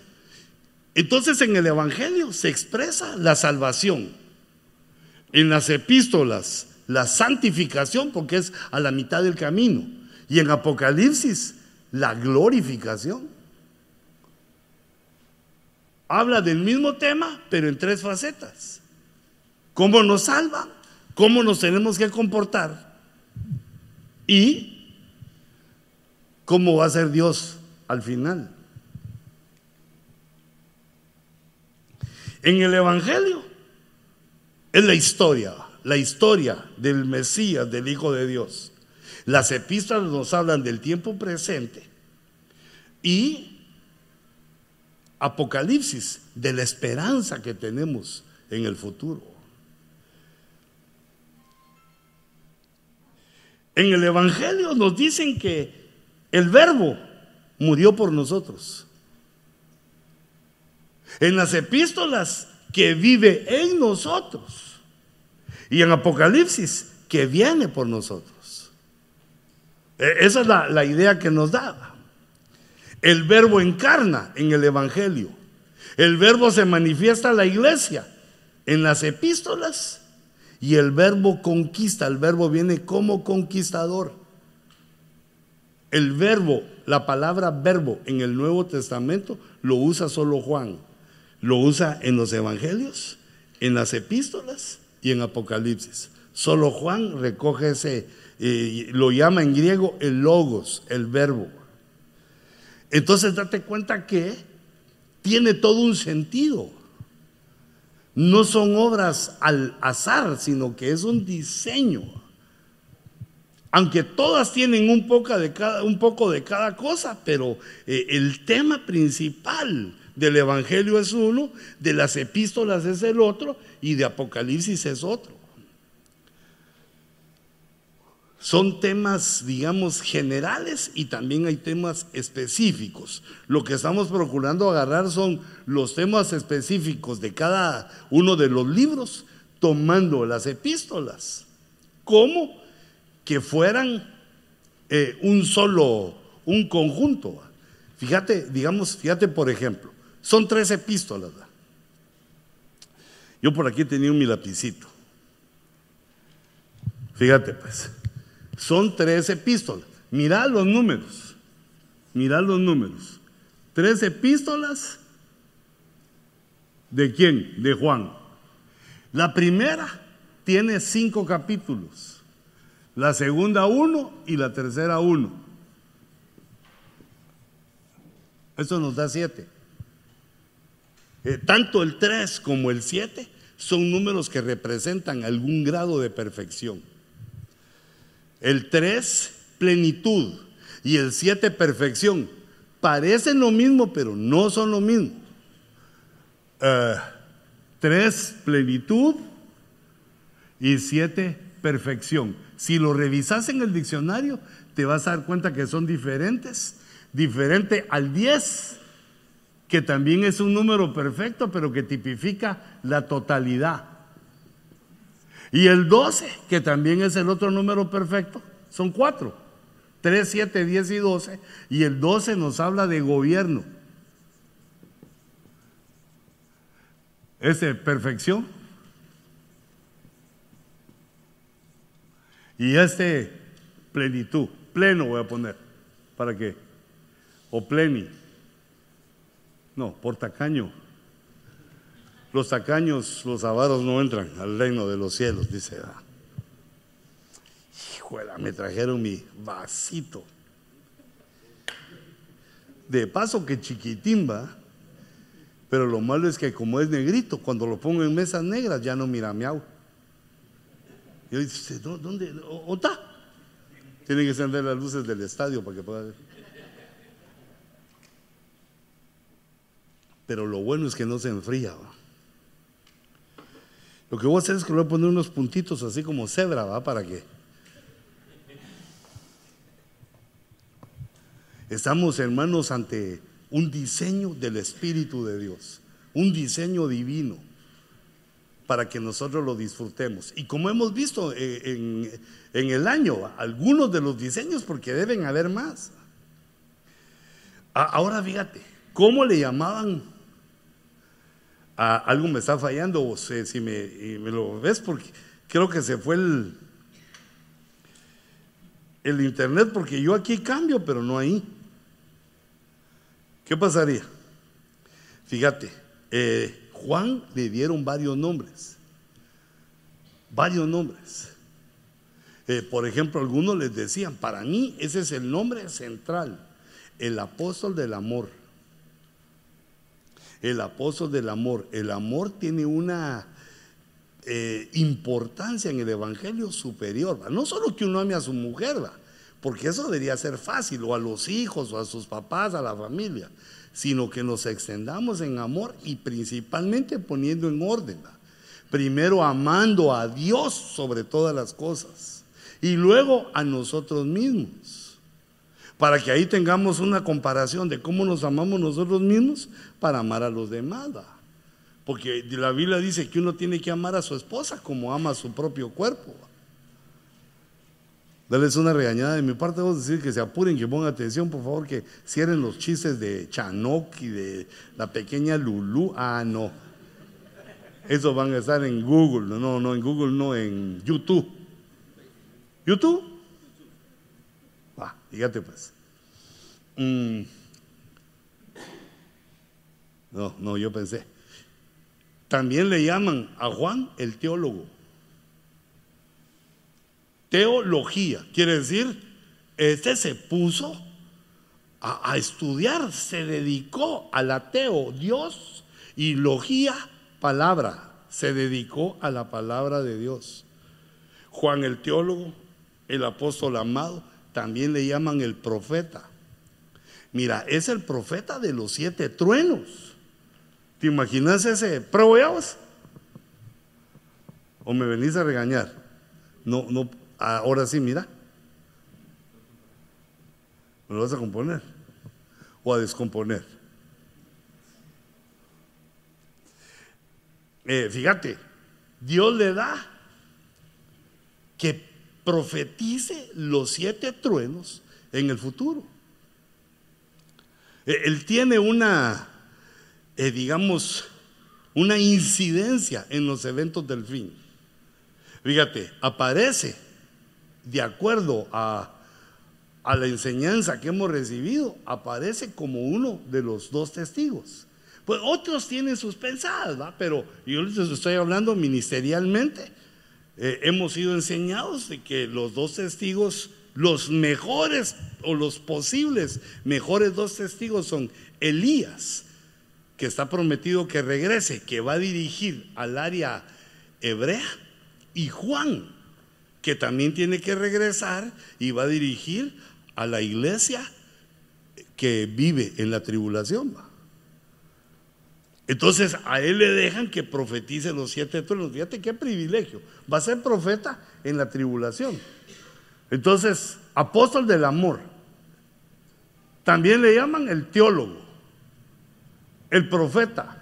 [SPEAKER 1] Entonces en el Evangelio se expresa la salvación. En las epístolas, la santificación, porque es a la mitad del camino. Y en Apocalipsis, la glorificación habla del mismo tema, pero en tres facetas. ¿Cómo nos salva? ¿Cómo nos tenemos que comportar? Y cómo va a ser Dios al final. En el Evangelio es la historia, la historia del Mesías, del Hijo de Dios. Las epístolas nos hablan del tiempo presente y Apocalipsis de la esperanza que tenemos en el futuro. En el Evangelio nos dicen que el verbo murió por nosotros. En las epístolas que vive en nosotros. Y en Apocalipsis que viene por nosotros. E, esa es la, la idea que nos da. El verbo encarna en el Evangelio. El verbo se manifiesta en la iglesia, en las epístolas. Y el verbo conquista, el verbo viene como conquistador. El verbo, la palabra verbo en el Nuevo Testamento lo usa solo Juan. Lo usa en los evangelios, en las epístolas y en Apocalipsis. Solo Juan recoge ese, eh, lo llama en griego el logos, el verbo. Entonces date cuenta que tiene todo un sentido. No son obras al azar, sino que es un diseño. Aunque todas tienen un poco de cada, un poco de cada cosa, pero eh, el tema principal del Evangelio es uno, de las epístolas es el otro y de Apocalipsis es otro. Son temas, digamos, generales y también hay temas específicos. Lo que estamos procurando agarrar son los temas específicos de cada uno de los libros, tomando las epístolas como que fueran eh, un solo, un conjunto. Fíjate, digamos, fíjate por ejemplo, son tres epístolas. Yo por aquí tenía un mi lapicito. Fíjate pues. Son tres epístolas. Mirad los números. Mirad los números. Tres epístolas. ¿De quién? De Juan. La primera tiene cinco capítulos. La segunda uno y la tercera uno. Eso nos da siete. Eh, tanto el tres como el siete son números que representan algún grado de perfección. El 3, plenitud. Y el 7, perfección. Parecen lo mismo, pero no son lo mismo. 3, eh, plenitud. Y 7, perfección. Si lo revisas en el diccionario, te vas a dar cuenta que son diferentes. Diferente al 10, que también es un número perfecto, pero que tipifica la totalidad. Y el 12, que también es el otro número perfecto, son cuatro. 3, 7, 10 y 12. Y el 12 nos habla de gobierno. Es de perfección. Y este plenitud, pleno voy a poner. ¿Para qué? o pleni. No, por tacaño. Los tacaños, los avaros no entran al reino de los cielos, dice. Ah. Hijuela, me trajeron mi vasito. De paso que chiquitimba, pero lo malo es que como es negrito, cuando lo pongo en mesas negras ya no mira miau. Yo dice, ¿dónde? ¿Ota? Tienen que encender las luces del estadio para que pueda ver. Pero lo bueno es que no se enfría. Lo que voy a hacer es que voy a poner unos puntitos así como cebra, ¿va? Para que. Estamos, hermanos, ante un diseño del Espíritu de Dios, un diseño divino para que nosotros lo disfrutemos. Y como hemos visto eh, en, el año, algunos de los diseños, porque deben haber más. Ahora fíjate, ¿cómo le llamaban algo me está fallando, o si me, me, lo ves, porque creo que se fue el, el internet, porque yo aquí cambio, pero no ahí. ¿Qué pasaría? Fíjate, eh, Juan le dieron varios nombres, varios nombres. Eh, por ejemplo, algunos les decían, para mí ese es el nombre central, el apóstol del amor el apóstol del amor. El amor tiene una eh, importancia en el Evangelio superior. No solo que uno ame a su mujer, porque eso debería ser fácil, o a los hijos, o a sus papás, a la familia, sino que nos extendamos en amor y principalmente poniendo en orden. Primero amando a Dios sobre todas las cosas y luego a nosotros mismos para que ahí tengamos una comparación de cómo nos amamos nosotros mismos para amar a los demás. Porque la Biblia dice que uno tiene que amar a su esposa como ama a su propio cuerpo. Dales una regañada de mi parte, vamos a decir que se apuren, que pongan atención, por favor, que cierren los chistes de Chanok y de la pequeña Lulu. Ah, no. Eso van a estar en Google, no, no, en Google, no, en YouTube. ¿YouTube? Fíjate pues. Mm. No, no, yo pensé. También le llaman a Juan el teólogo. Teología, quiere decir, este se puso a, a estudiar, se dedicó a la teo, Dios, y logía, palabra, se dedicó a la palabra de Dios. Juan el teólogo, el apóstol amado, también le llaman el profeta. Mira, es el profeta de los siete truenos. ¿Te imaginas ese? ¿Pruebas? ¿O me venís a regañar? No, no, ahora sí, mira. ¿Me lo vas a componer? ¿O a descomponer? Eh, fíjate, Dios le da que profetice los siete truenos en el futuro. E, él tiene una, eh, digamos, una incidencia en los eventos del fin. Fíjate, aparece de acuerdo a, a la enseñanza que hemos recibido, aparece como uno de los dos testigos. Pues otros tienen sus pensadas, pero yo les estoy hablando ministerialmente eh, hemos sido enseñados de que los dos testigos, los mejores o los posibles mejores dos testigos son Elías, que está prometido que regrese, que va a dirigir al área hebrea, y Juan, que también tiene que regresar y va a dirigir a la iglesia que vive en la tribulación. Entonces a él le dejan que profetice los siete truenos. Fíjate qué privilegio. Va a ser profeta en la tribulación. Entonces, apóstol del amor. También le llaman el teólogo, el profeta.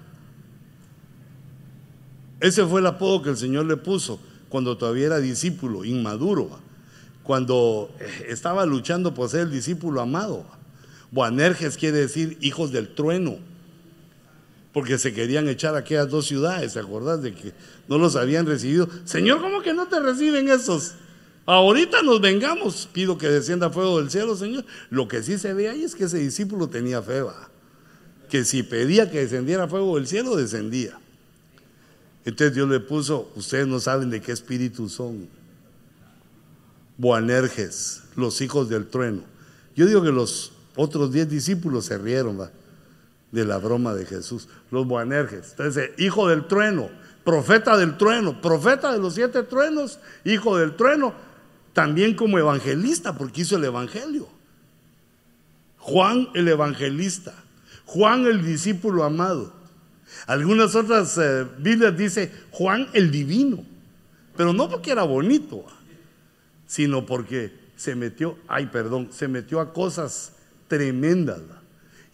[SPEAKER 1] Ese fue el apodo que el Señor le puso cuando todavía era discípulo, inmaduro, cuando eh, estaba luchando por ser el discípulo amado. Boanerges quiere decir hijos del trueno porque se querían echar a aquellas dos ciudades, ¿te acordás de que no los habían recibido? Señor, ¿cómo que no te reciben esos? Ahorita nos vengamos, pido que descienda fuego del cielo, Señor. Lo que sí se ve ahí es que ese discípulo tenía fe, que si pedía que descendiera fuego del cielo, descendía. Entonces Dios le puso, ustedes no saben de qué espíritu son. Boanerges, los hijos del trueno. Yo digo que los otros diez discípulos se rieron ¿va? De la broma de Jesús. Los Boanerges. Entonces, hijo del trueno, profeta del trueno, profeta de los siete truenos, hijo del trueno, también como evangelista, porque hizo el evangelio. Juan el evangelista, Juan el discípulo amado. Algunas otras eh, Biblias dice Juan el divino, pero no porque era bonito, sino porque se metió, ay perdón, se metió a cosas tremendas.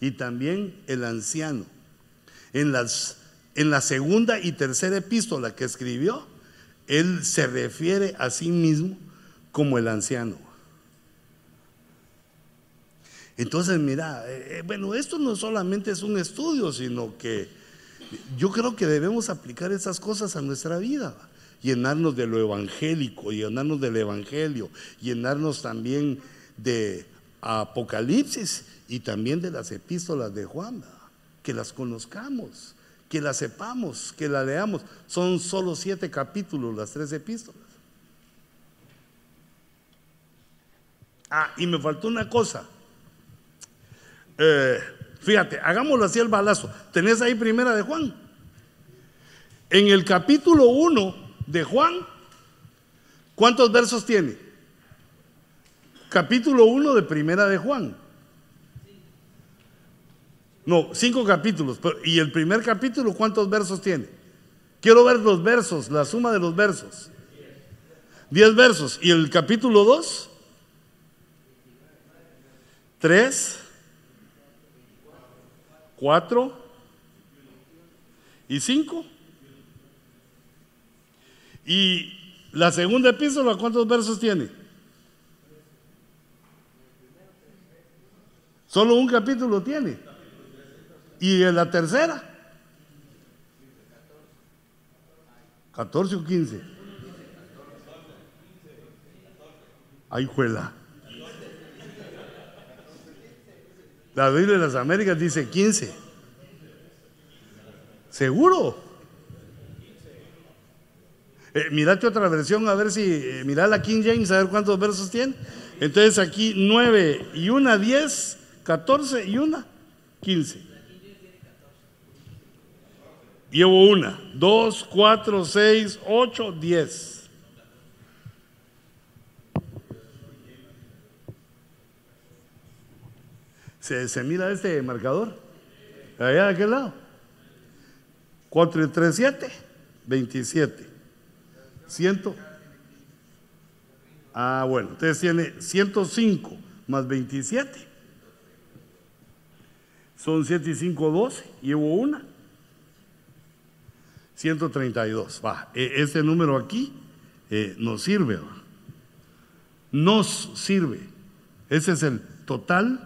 [SPEAKER 1] Y también el anciano. En, las, en la segunda y tercera epístola que escribió, él se refiere a sí mismo como el anciano. Entonces, mira, eh, eh, bueno, esto no solamente es un estudio, sino que yo creo que debemos aplicar esas cosas a nuestra vida, llenarnos de lo evangélico, llenarnos del evangelio, llenarnos también de Apocalipsis y también de las epístolas de Juan, que las conozcamos, que las sepamos, que las leamos. Son solo siete capítulos las tres epístolas. Ah, y me faltó una cosa. Eh, fíjate, hagámoslo así el balazo. ¿Tenés ahí primera de Juan? En el capítulo 1 de Juan, ¿cuántos versos tiene? Capítulo 1 de primera de Juan. No, cinco capítulos. ¿Y el primer capítulo cuántos versos tiene? Quiero ver los versos, la suma de los versos. Diez versos. ¿Y el capítulo 2? Tres, cuatro y cinco. ¿Y la segunda epístola cuántos versos tiene? Solo un capítulo tiene. ¿Y en la tercera? 14 o 15. Ay, juela. La Biblia de las Américas dice 15. ¿Seguro? Eh, mirate otra versión a ver si, eh, mira la King James a ver cuántos versos tiene. Entonces aquí 9 y una 10, 14 y una 15. Llevo una, dos, cuatro, seis, ocho, diez. ¿Se, mira este marcador? Allá de aquel lado. 4 y 3, 7. 27. 100. Ah, bueno. Entonces tiene 105 más 27. Son 7 y 5, 12. Llevo una. 132. Va. E, este número aquí eh, nos sirve. Nos sirve. Ese es el total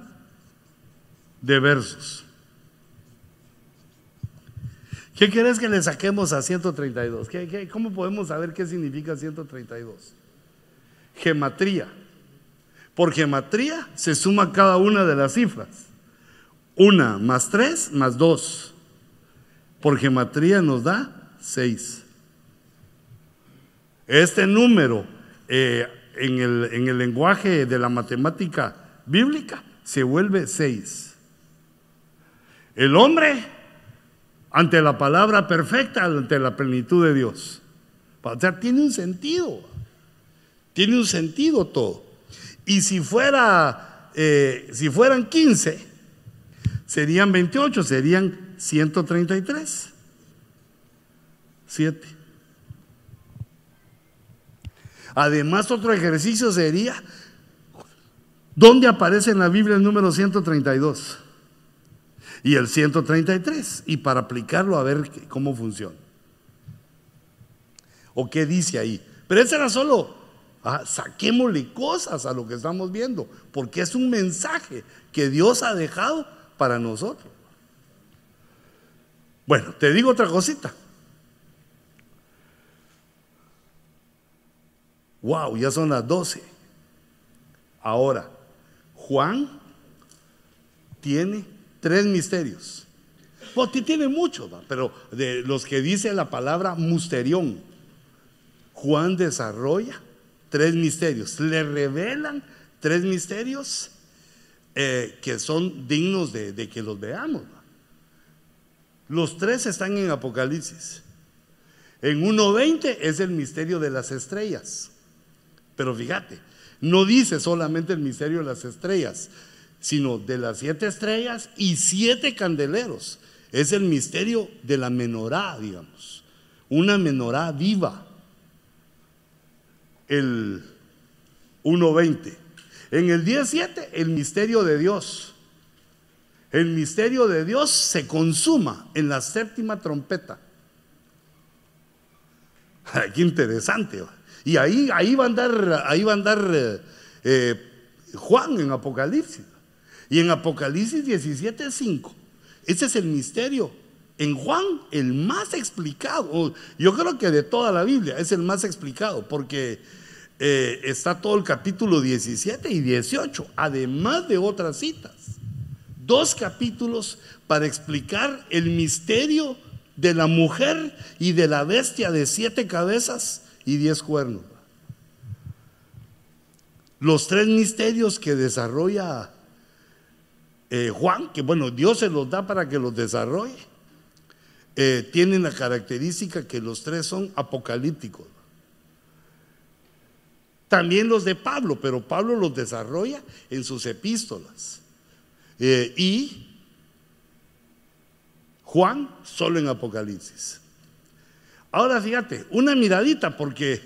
[SPEAKER 1] de versos. ¿Qué quieres que le saquemos a 132? ¿Qué, cómo podemos saber qué significa 132? Gematría. Por gematría se suma cada una de las cifras. Una más tres más dos. Por gematría nos da seis. Este número eh, en, el, en el lenguaje de la matemática bíblica se vuelve seis. El hombre ante la palabra perfecta, ante la plenitud de Dios. O sea, tiene un sentido. Tiene un sentido todo. Y si fuera, eh, si fueran 15, serían 28, serían 133. 7. Además, otro ejercicio sería, ¿dónde aparece en la Biblia el número 132? y el 133, y para aplicarlo a ver cómo funciona. ¿O qué dice ahí? Pero ese era solo, ah, saquémosle cosas a lo que estamos viendo, porque es un mensaje que Dios ha dejado para nosotros. Bueno, te digo otra cosita. Wow, ya son las 12. Ahora, Juan tiene tres misterios. Pues tiene muchos, pero de los que dice la palabra musterión, Juan desarrolla tres misterios. Le revelan tres misterios eh, que son dignos de, que los veamos. Los tres están en Apocalipsis. En 1.20 es el misterio de las estrellas. Pero fíjate, no dice solamente el misterio de las estrellas, sino de las siete estrellas y siete candeleros. Es el misterio de la menorá, digamos. Una menorá viva. El 1.20. En el 17, el misterio de Dios. El misterio de Dios se consuma en la séptima trompeta. qué interesante. Y ahí, ahí va a andar, ahí a eh, eh, Juan en Apocalipsis. Y en Apocalipsis 17:5, ese es el misterio. En Juan, el más explicado. Yo creo que de toda la Biblia es el más explicado, porque eh, está todo el capítulo 17 y 18, además de otras citas. Dos capítulos para explicar el misterio de la mujer y de la bestia de siete cabezas y diez cuernos. Los tres misterios que desarrolla eh, Juan, que bueno, Dios se los da para que los desarrolle, eh, tienen la característica que los tres son apocalípticos. También los de Pablo, pero Pablo los desarrolla en sus epístolas. Eh, y Juan solo en Apocalipsis. Ahora fíjate, una miradita porque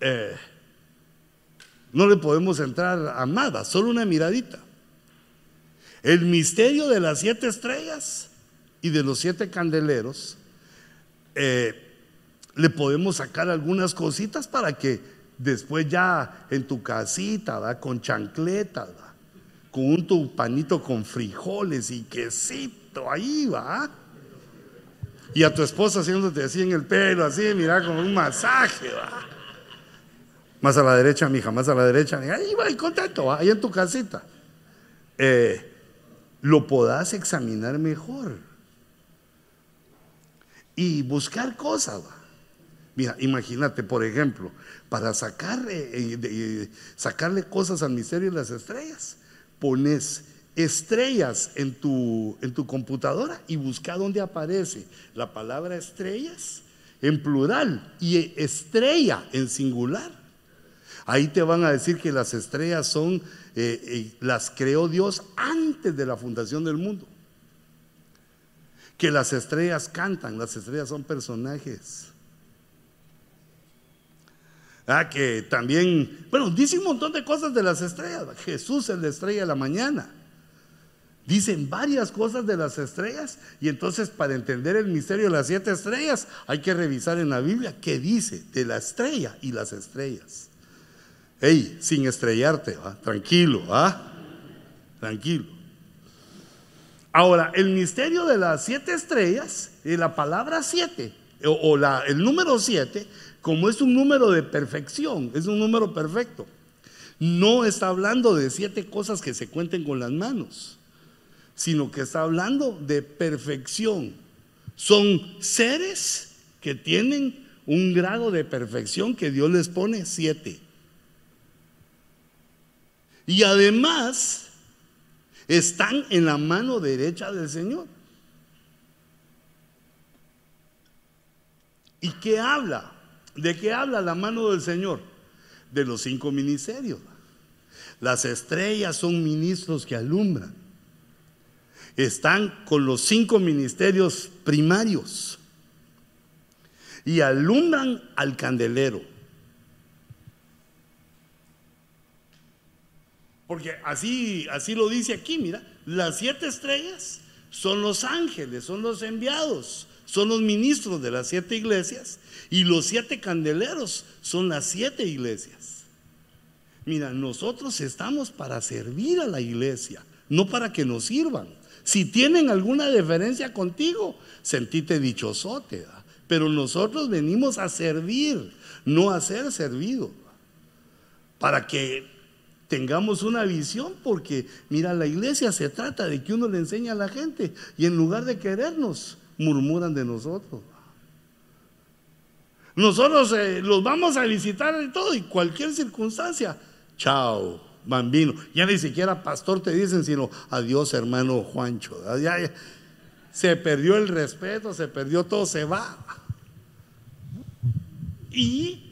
[SPEAKER 1] eh, no le podemos entrar a nada, solo una miradita. El misterio de las siete estrellas y de los siete candeleros, eh, le podemos sacar algunas cositas para que después ya en tu casita, con chancletas, con un tu panito con frijoles y quesito, ahí va. Y a tu esposa haciéndote así en el pelo, así, mira, como un masaje, va. Más a la derecha, mija, más a la derecha. Ahí va, y contento, va, ahí en tu casita. Eh, lo podás examinar mejor. Y buscar cosas, va. Imagínate, por ejemplo, para sacar, eh, sacarle cosas al misterio de las estrellas, pones estrellas en tu, computadora y busca dónde aparece la palabra estrellas en plural y estrella en singular. Ahí te van a decir que las estrellas son, eh, eh, las creó Dios antes de la fundación del mundo. Que las estrellas cantan, las estrellas son personajes. Ah, que también, bueno, dice un montón de cosas de las estrellas. Jesús es la estrella de la mañana. Dicen varias cosas de las estrellas y entonces para entender el misterio de las siete estrellas hay que revisar en la Biblia qué dice de la estrella y las estrellas. Ey, sin estrellarte, tranquilo, ¿va? Tranquilo. Ahora, el misterio de las siete estrellas, y la palabra siete, o, la, el número siete, como es un número de perfección, es un número perfecto, no está hablando de siete cosas que se cuenten con las manos sino que está hablando de perfección. Son seres que tienen un grado de perfección que Dios les pone siete. Y además están en la mano derecha del Señor. ¿Y qué habla? ¿De qué habla la mano del Señor? De los cinco ministerios. Las estrellas son ministros que alumbran están con los cinco ministerios primarios y alumbran al candelero. Porque así, así lo dice aquí, mira, las siete estrellas son los ángeles, son los enviados, son los ministros de las siete iglesias y los siete candeleros son las siete iglesias. Mira, nosotros estamos para servir a la iglesia, no para que nos sirvan. Si tienen alguna deferencia contigo, sentite dichosote. Pero nosotros venimos a servir, no a ser servidos. para que tengamos una visión, porque mira, la iglesia se trata de que uno le enseña a la gente y en lugar de querernos, murmuran de nosotros. Nosotros eh, los vamos a visitar y todo, y cualquier circunstancia, chao, bambino. Ya ni siquiera pastor te dicen, sino adiós, hermano Juancho. se perdió el respeto, se perdió todo, se va. Y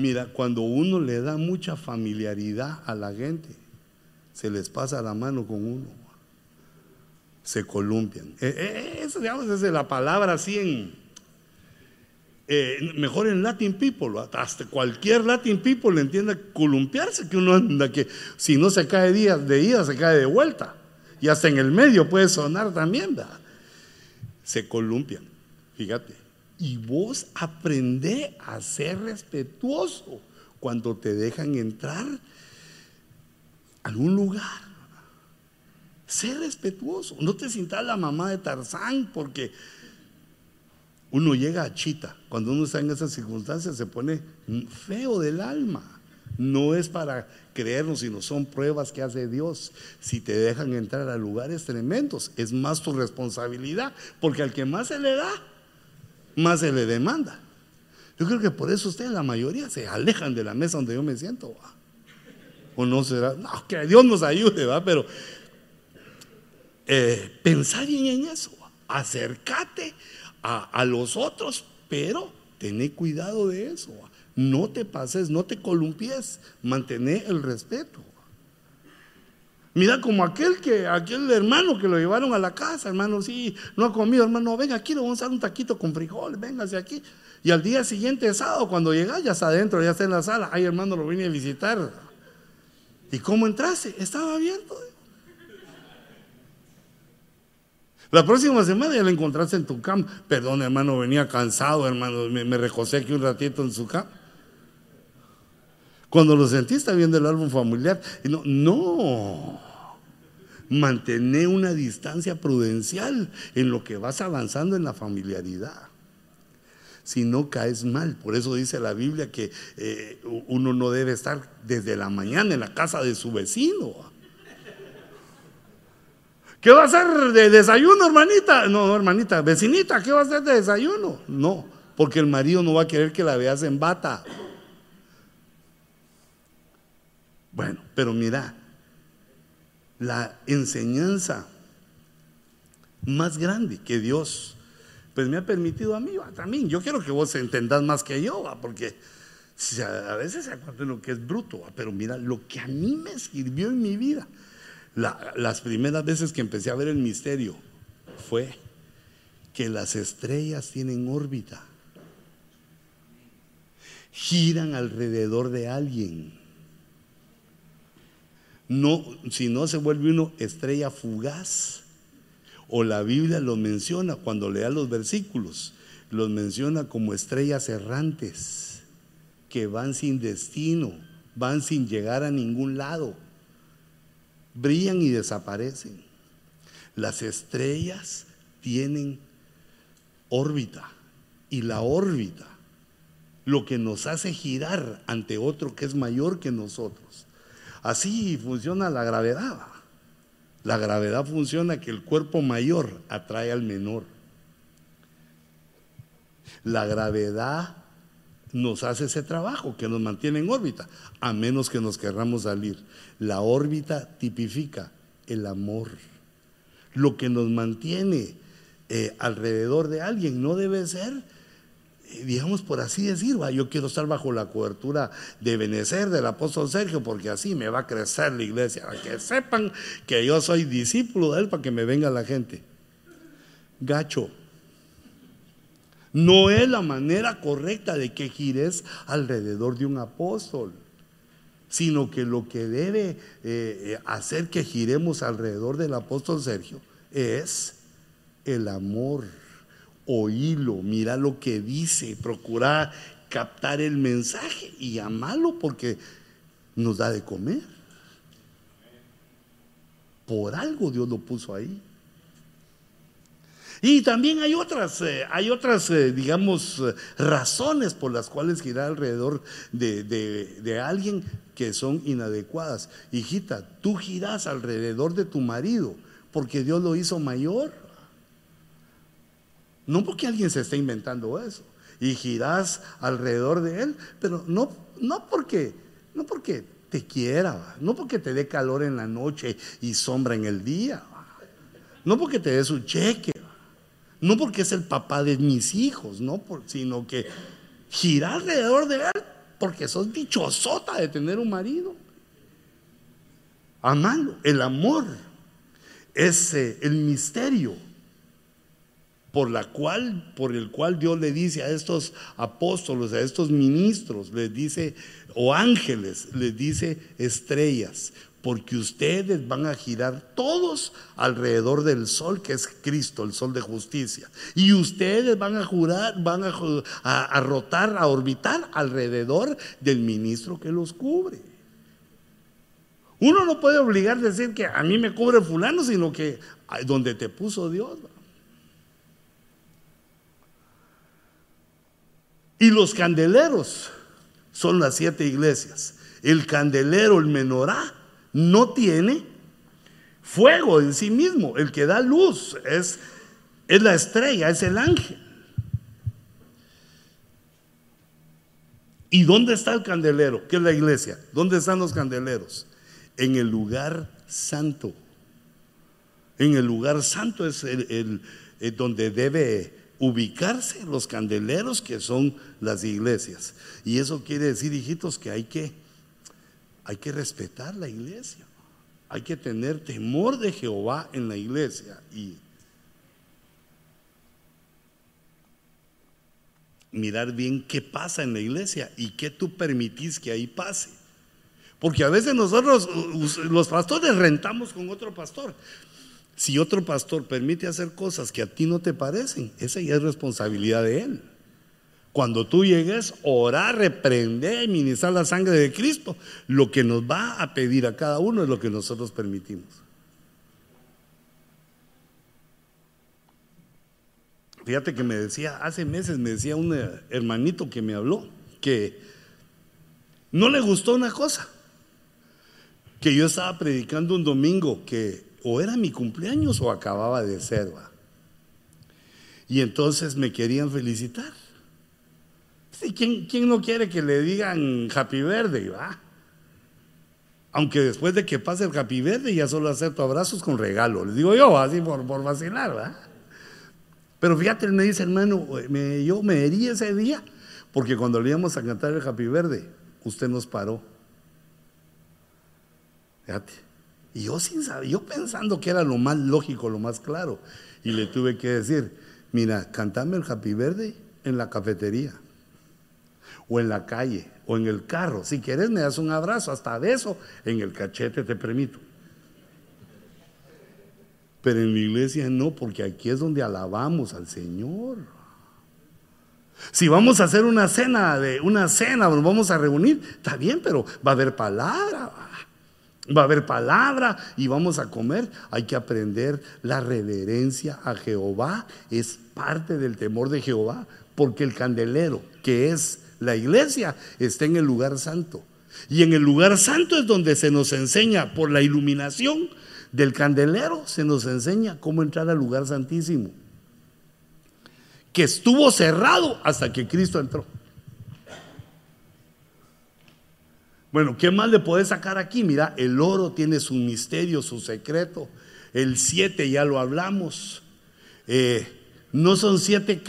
[SPEAKER 1] Mira, cuando uno le da mucha familiaridad a la gente, se les pasa la mano con uno. Se columpian. Eh, eh, eso, digamos, es la palabra así en. Eh, mejor en Latin people, hasta cualquier Latin people le entiende columpiarse, que uno anda que si no se cae día, de ida, se cae de vuelta. Y hasta en el medio puede sonar también, ¿verdad? Se columpian, fíjate. Y vos aprende a ser respetuoso cuando te dejan entrar a algún lugar. Sé respetuoso. No te sientas la mamá de Tarzán porque uno llega a chita. Cuando uno está en esas circunstancias se pone feo del alma. No es para creernos, sino son pruebas que hace Dios. Si te dejan entrar a lugares tremendos, es más tu responsabilidad, porque al que más se le da, más se le demanda. Yo creo que por eso ustedes, la mayoría, se alejan de la mesa donde yo me siento. O no será, no, que Dios nos ayude, ¿va? pero eh, bien en eso. Acércate a, los otros, pero tené cuidado de eso. No te pases, no te columpies, mantén el respeto. Mira como aquel que, aquel hermano que lo llevaron a la casa, hermano, sí, no ha comido, hermano, venga aquí, le vamos a dar un taquito con frijoles, véngase aquí. Y al día siguiente, sábado, cuando llega, ya está adentro, ya está en la sala, ay hermano, lo vine a visitar. ¿Y cómo entraste? Estaba abierto. La próxima semana ya lo encontraste en tu cama. Perdón, hermano, venía cansado, hermano, me, me recosé aquí un ratito en su cama. Cuando lo sentiste viendo el álbum familiar, no, no. Mantener una distancia prudencial en lo que vas avanzando en la familiaridad. Si no caes mal, por eso dice la Biblia que eh, uno no debe estar desde la mañana en la casa de su vecino. ¿Qué va a hacer de desayuno, hermanita? No, hermanita, vecinita, ¿qué va a hacer de desayuno? No, porque el marido no va a querer que la veas en bata. Bueno, pero mira, la enseñanza más grande que Dios pues me ha permitido a mí también. Yo quiero que vos entendás más que yo, porque a veces se acuerda lo que es bruto, pero mira, lo que a mí me sirvió en mi vida, las primeras veces que empecé a ver el misterio fue que las estrellas tienen órbita, giran alrededor de alguien no, si no se vuelve uno estrella fugaz. O la Biblia lo menciona cuando lea los versículos, los menciona como estrellas errantes que van sin destino, van sin llegar a ningún lado, brillan y desaparecen. Las estrellas tienen órbita y la órbita lo que nos hace girar ante otro que es mayor que nosotros Así funciona la gravedad. La gravedad funciona que el cuerpo mayor atrae al menor. La gravedad nos hace ese trabajo que nos mantiene en órbita, a menos que nos querramos salir. La órbita tipifica el amor. Lo que nos mantiene eh, alrededor de alguien no debe ser eh, digamos por así decir, yo quiero estar bajo la cobertura de Benecer del apóstol Sergio, porque así me va a crecer la iglesia, para que sepan que yo soy discípulo de él, para que me venga la gente. Gacho, no es la manera correcta de que gires alrededor de un apóstol, sino que lo que debe eh, eh, hacer que giremos alrededor del apóstol Sergio es el amor oílo, mira lo que dice, procura captar el mensaje y amarlo porque nos da de comer. Por algo Dios lo puso ahí. Y también hay otras, eh, hay otras, eh, digamos, eh, razones por las cuales girar alrededor de, de, alguien que son inadecuadas. Hijita, tú giras alrededor de tu marido porque Dios lo hizo mayor. No porque alguien se esté inventando eso. Y girás alrededor de él, pero no, no porque, no porque te quiera, no porque te dé calor en la noche y sombra en el día, no porque te dé su cheque, no porque es el papá de mis hijos, no, sino que gira alrededor de él porque sos dichosota de tener un marido. Amando, el amor es eh, el misterio por la cual por el cual Dios le dice a estos apóstoles, a estos ministros, les dice o ángeles, les dice estrellas, porque ustedes van a girar todos alrededor del sol que es Cristo, el sol de justicia. Y ustedes van a jurar, van a, a, rotar, a orbitar alrededor del ministro que los cubre. Uno no puede obligar a decir que a mí me cubre fulano, sino que donde te puso Dios. Y los candeleros son las siete iglesias. El candelero, el menorá, no tiene fuego en sí mismo. El que da luz es, es la estrella, es el ángel. ¿Y dónde está el candelero? ¿Qué es la iglesia? ¿Dónde están los candeleros? En el lugar santo. En el lugar santo es el, donde debe ubicarse los candeleros que son las iglesias. Y eso quiere decir, hijitos, que hay que hay que respetar la iglesia. Hay que tener temor de Jehová en la iglesia y mirar bien qué pasa en la iglesia y qué tú permitís que ahí pase. Porque a veces nosotros, los pastores, rentamos con otro pastor. Si otro pastor permite hacer cosas que a ti no te parecen, esa ya es responsabilidad de él. Cuando tú llegues, orar, reprender, ministrar la sangre de Cristo, lo que nos va a pedir a cada uno es lo que nosotros permitimos. Fíjate que me decía, hace meses me decía un hermanito que me habló que no le gustó una cosa, que yo estaba predicando un domingo que o era mi cumpleaños o acababa de ser. Y entonces me querían felicitar. ¿Quién, no quiere que le digan Happy Verde? ¿va? Aunque después de que pase el Happy Verde ya solo acepto abrazos con regalo. Les digo yo, así por, por vacilar, ¿va? Pero fíjate, él me dice, hermano, yo me herí ese día porque cuando le íbamos a cantar el Happy Verde, usted nos paró. Fíjate. Y yo sin saber, yo pensando que era lo más lógico, lo más claro. Y le tuve que decir, mira, cantame el Happy Verde en la cafetería o en la calle o en el carro. Si quieres me das un abrazo, hasta beso en el cachete te permito. Pero en la iglesia no, porque aquí es donde alabamos al Señor. Si vamos a hacer una cena de una cena, nos vamos a reunir, está bien, pero va a haber palabra. Va a haber palabra y vamos a comer. Hay que aprender la reverencia a Jehová. Es parte del temor de Jehová, porque el candelero, que es la iglesia está en el lugar santo. Y en el lugar santo es donde se nos enseña por la iluminación del candelero, se nos enseña cómo entrar al lugar santísimo. Que estuvo cerrado hasta que Cristo entró. Bueno, ¿qué más le puedes sacar aquí? Mira, el oro tiene su misterio, su secreto. El siete ya lo hablamos. Eh, no son siete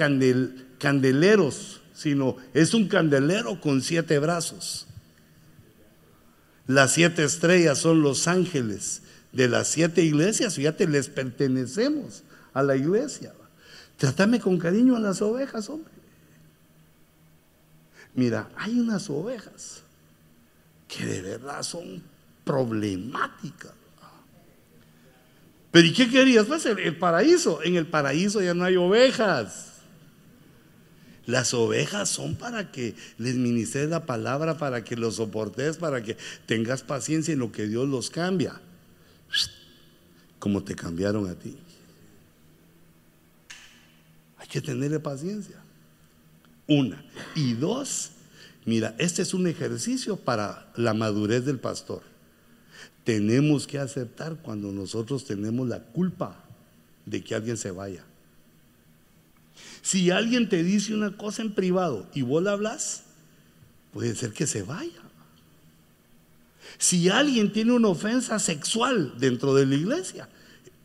[SPEAKER 1] candeleros sino es un candelero con siete brazos. Las siete estrellas son los ángeles de las siete iglesias, fíjate, les pertenecemos a la iglesia. Trátame con cariño a las ovejas, hombre. Mira, hay unas ovejas que de verdad son problemáticas. Pero ¿y qué querías? Pues el paraíso. En el paraíso ya no hay ovejas. Las ovejas son para que les ministres la palabra, para que los soportes, para que tengas paciencia en lo que Dios los cambia. Como te cambiaron a ti. que tenerle paciencia. Una. Y dos, mira, este es un ejercicio para la madurez del pastor. Tenemos que aceptar cuando nosotros tenemos la culpa de que alguien se vaya. Si alguien te dice una cosa en privado y vos la hablas, puede ser que se vaya. Si alguien tiene una ofensa sexual dentro de la iglesia,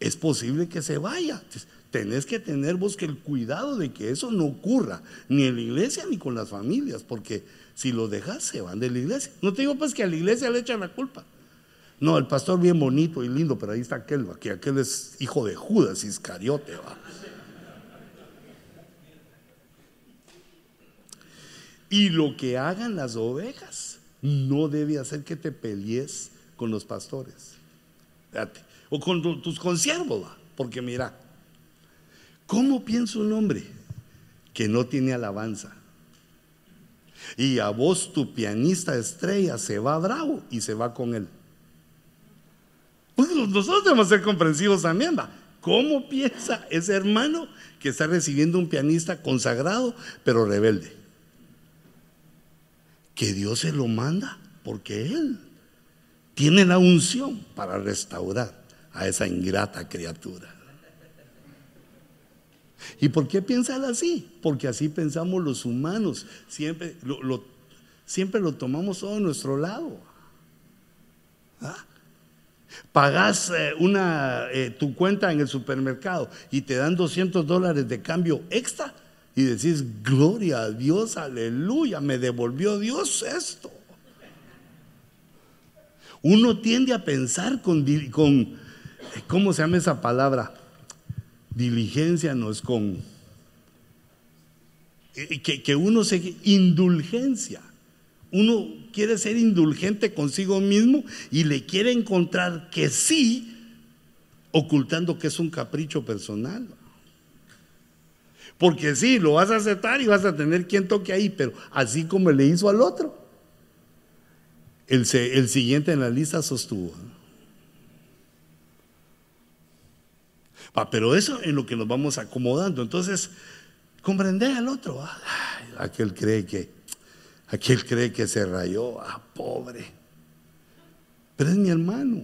[SPEAKER 1] es posible que se vaya. tenés que tener vos que el cuidado de que eso no ocurra, ni en la iglesia ni con las familias, porque si lo dejas se van de la iglesia. No te digo pues que a la iglesia le echan la culpa. No, el pastor bien bonito y lindo, pero ahí está aquel, que aquel es hijo de Judas Iscariote, va. Y lo que hagan las ovejas no debe hacer que te pelees con los pastores. O con tus consiervos, porque mira, ¿cómo piensa un hombre que no tiene alabanza? Y a vos tu pianista estrella se va bravo y se va con él. Pues nosotros debemos ser comprensivos también, va. ¿Cómo piensa ese hermano que está recibiendo un pianista consagrado pero rebelde? Que Dios se lo manda porque Él tiene la unción para restaurar a esa ingrata criatura. ¿Y por qué piensa así? Porque así pensamos los humanos. Siempre lo, siempre lo tomamos todo a nuestro lado. ¿Ah? Pagas eh, una, eh, tu cuenta en el supermercado y te dan 200 dólares de cambio extra y decís, gloria a Dios, aleluya, me devolvió Dios esto. Uno tiende a pensar con, con ¿cómo se llama esa palabra? Diligencia no es con, eh, que, que uno se, indulgencia. Uno quiere ser indulgente consigo mismo y le quiere encontrar que sí, ocultando que es un capricho personal. Porque sí, lo vas a aceptar y vas a tener quien toque ahí, pero así como le hizo al otro. El, siguiente en la lista sostuvo. pero eso en lo que nos vamos acomodando. Entonces, comprender al otro. aquel cree que Aquel cree que se rayó, ah, pobre. Pero es mi hermano.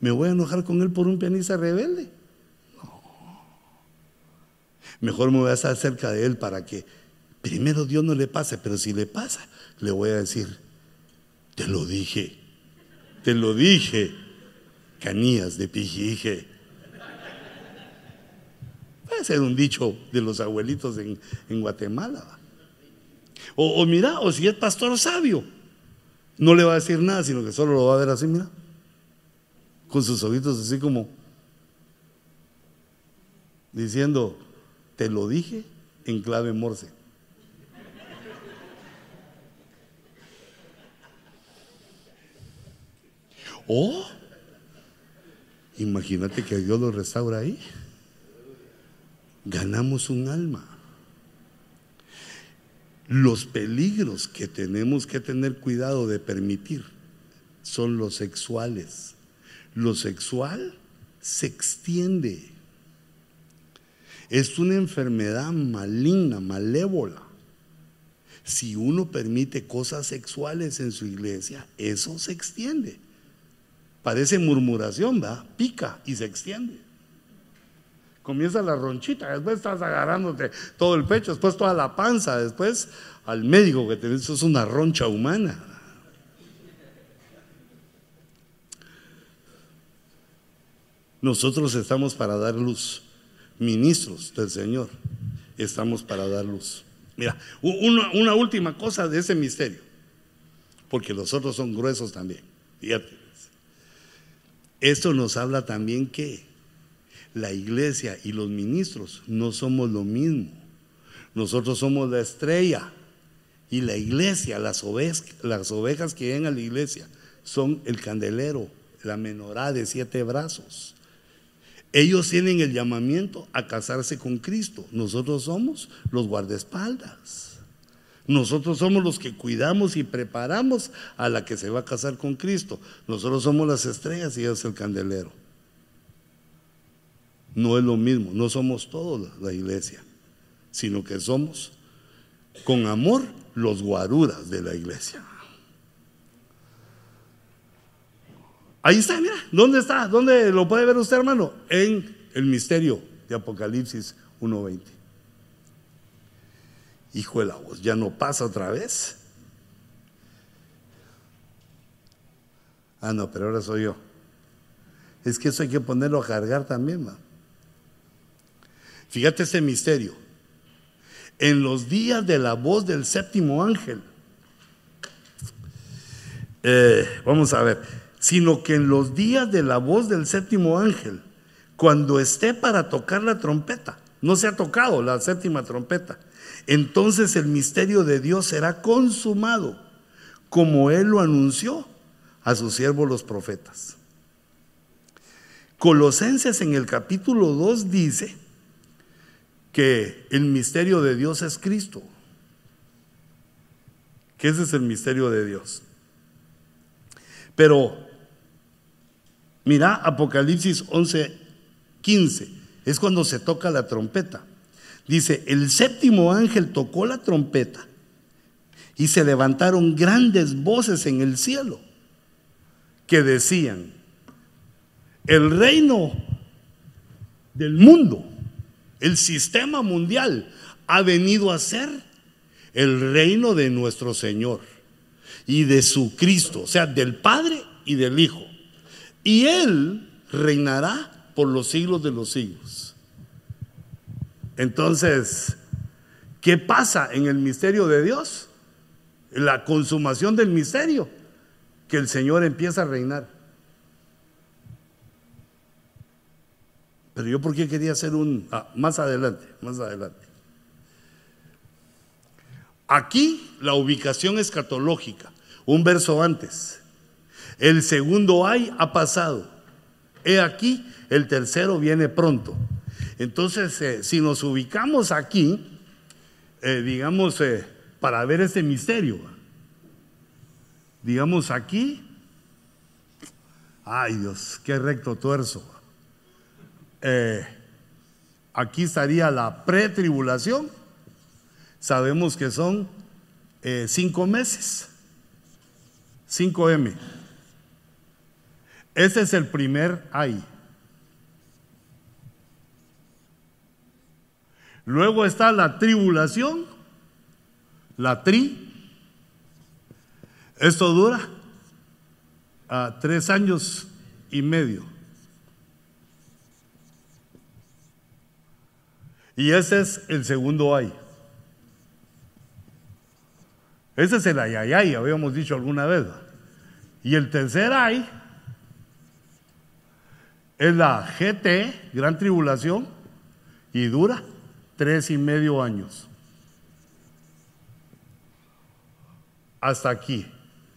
[SPEAKER 1] ¿Me voy a enojar con él por un pianista rebelde? Mejor me voy a estar cerca de él para que primero Dios no le pase, pero si le pasa, le voy a decir, te lo dije, te lo dije, canías de pijije. Puede ser un dicho de los abuelitos en, en Guatemala. O, mira, o si es pastor sabio, no le va a decir nada, sino que solo lo va a ver así, mira, con sus ojitos así como diciendo, te lo dije en clave morse. O, imagínate que Dios lo restaura ahí. Ganamos un alma los peligros que tenemos que tener cuidado de permitir son los sexuales. Lo sexual se extiende. Es una enfermedad maligna, malévola. Si uno permite cosas sexuales en su iglesia, eso se extiende. Parece murmuración, ¿verdad? Pica y se extiende. Comienza la ronchita, después estás agarrándote todo el pecho, después toda la panza, después al médico que tenés, eso es una roncha humana. Nosotros estamos para dar luz, ministros del Señor, estamos para dar luz. Mira, una, última cosa de ese misterio, porque los otros son gruesos también. Fíjate. Esto nos habla también que la iglesia y los ministros no somos lo mismo. Nosotros somos la estrella y la iglesia, las ovejas, las ovejas que vienen a la iglesia son el candelero, la menorá de siete brazos. Ellos tienen el llamamiento a casarse con Cristo. Nosotros somos los guardaespaldas. Nosotros somos los que cuidamos y preparamos a la que se va a casar con Cristo. Nosotros somos las estrellas y ellos el candelero. no es lo mismo, no somos todos la iglesia, sino que somos con amor los guaruras de la iglesia. Ahí está, mira, ¿dónde está? ¿Dónde lo puede ver usted, hermano? En el misterio de Apocalipsis 1.20. Hijo de la voz, ya no pasa otra vez. Ah, no, pero ahora soy yo. Es que eso hay que ponerlo a cargar también, ma. Fíjate ese misterio. En los días de la voz del séptimo ángel. Eh, vamos a ver. Sino que en los días de la voz del séptimo ángel, cuando esté para tocar la trompeta, no se ha tocado la séptima trompeta, entonces el misterio de Dios será consumado, como Él lo anunció a sus siervos los profetas. Colosenses en el capítulo 2 dice que el misterio de Dios es Cristo. Que ese es el misterio de Dios. Pero mira Apocalipsis 11, 15, es cuando se toca la trompeta. Dice, el séptimo ángel tocó la trompeta y se levantaron grandes voces en el cielo que decían, el reino del mundo, el sistema mundial, ha venido a ser el reino de nuestro Señor y de su Cristo, o sea, del Padre y del Hijo. Y Él reinará por los siglos de los siglos. Entonces, ¿qué pasa en el misterio de Dios? La consumación del misterio que el Señor empieza a reinar. Pero yo por qué quería hacer un... Ah, más adelante, más adelante. Aquí la ubicación escatológica, un verso antes. El segundo hay ha pasado. He aquí, el tercero viene pronto. Entonces, eh, si nos ubicamos aquí, eh, digamos, eh, para ver este misterio, digamos aquí, ay Dios, qué recto tuerzo. Aquí estaría la pretribulación, sabemos que son cinco meses, 5M. Ese es el primer ay. Luego está la tribulación, la tri, esto dura a tres años y medio. Y ese es el segundo ay. Ese es el ayayay, habíamos dicho alguna vez. Y el tercer ay es la GT, Gran Tribulación, y dura tres y medio años. Hasta aquí.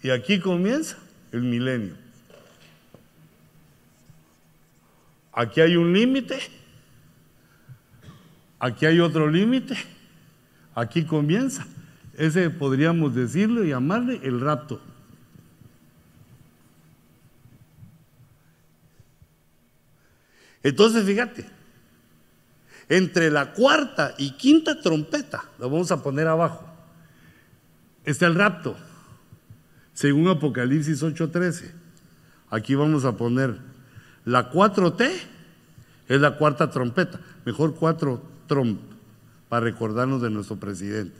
[SPEAKER 1] Y aquí comienza el milenio. Aquí hay un límite, aquí hay otro límite, aquí comienza. Ese podríamos decirlo y llamarle el rapto. Entonces, fíjate, entre la cuarta y quinta trompeta, lo vamos a poner abajo, está el rapto según Apocalipsis 8:13. Aquí vamos a poner la 4T, es la cuarta trompeta, mejor cuatro tromp, para recordarnos de nuestro presidente.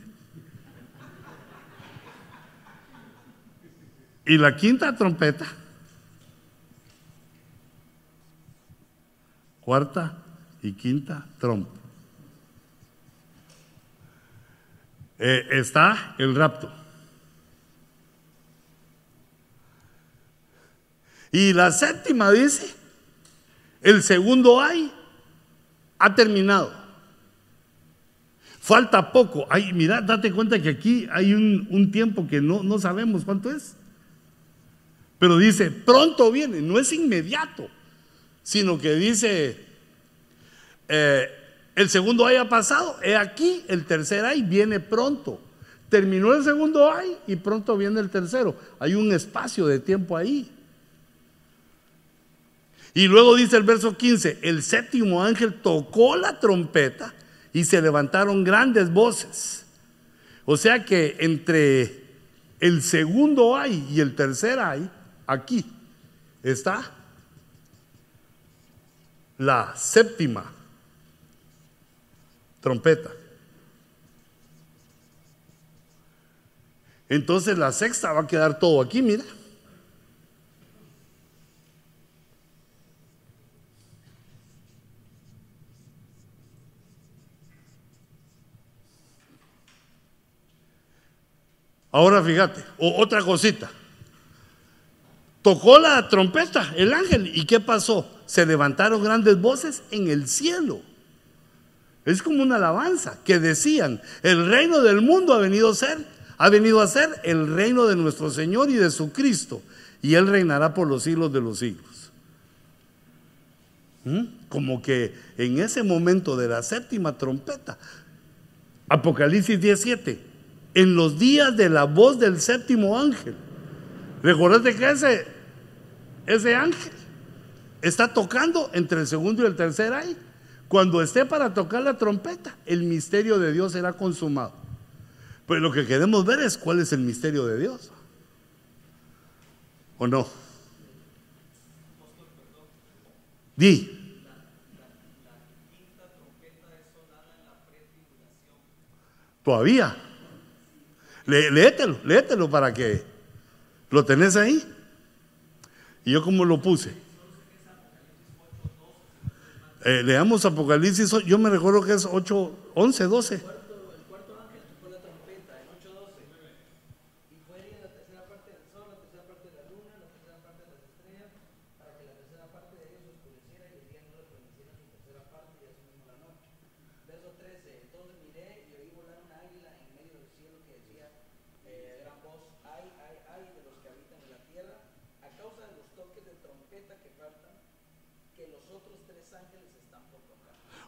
[SPEAKER 1] Y la quinta trompeta, cuarta y quinta trompa. Eh, está el rapto. Y la séptima dice, el segundo hay, ha terminado. Falta poco. Ay, mira, date cuenta que aquí hay un, tiempo que no, no sabemos cuánto es. Pero dice, pronto viene, no es inmediato, sino que dice, eh, el segundo hay ha pasado, he aquí, el tercer hay viene pronto. Terminó el segundo hay y pronto viene el tercero. Hay un espacio de tiempo ahí. Y luego dice el verso 15, el séptimo ángel tocó la trompeta y se levantaron grandes voces. O sea que entre el segundo hay y el tercer hay, aquí está la séptima trompeta. Entonces la sexta va a quedar todo aquí, mira. Ahora fíjate, otra cosita. Tocó la trompeta el ángel y ¿qué pasó? Se levantaron grandes voces en el cielo. Es como una alabanza que decían, el reino del mundo ha venido a ser, ha venido a ser el reino de nuestro Señor y de su Cristo, y él reinará por los siglos de los siglos. ¿Mm? Como que en ese momento de la séptima trompeta, Apocalipsis 17, en los días de la voz del séptimo ángel. Recordate que ese, ese ángel está tocando entre el segundo y el tercer ahí. Cuando esté para tocar la trompeta, el misterio de Dios será consumado. Pero lo que queremos ver es cuál es el misterio de Dios. ¿O no? Di. Todavía. Léetelo, léetelo para que lo tenés ahí. Y yo como lo puse. Eh, leamos Apocalipsis, yo me recuerdo que es 8, 11, 12.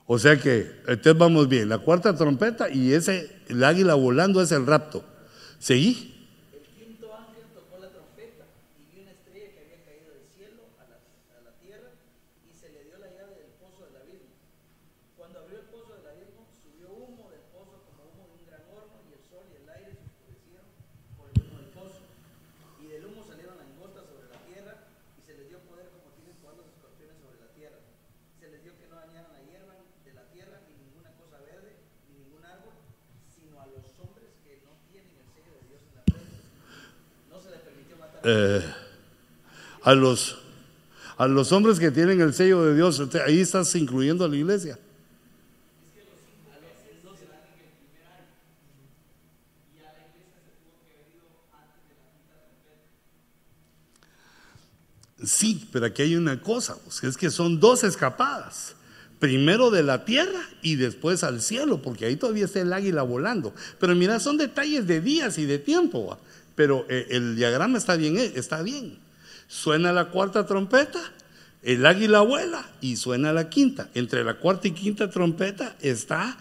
[SPEAKER 1] O sea que, entonces vamos bien, la cuarta trompeta y ese, el águila volando es el rapto. ¿Seguí? Eh, a, los, a los hombres que tienen el sello de Dios. Ahí estás incluyendo a la iglesia. Sí, pero aquí hay una cosa, pues, es que son dos escapadas. Primero de la tierra y después al cielo, porque ahí todavía está el águila volando. Pero mira, son detalles de días y de tiempo pero eh, el diagrama está bien, eh, está bien. Suena la cuarta trompeta, el águila vuela y suena la quinta. Entre la cuarta y quinta trompeta está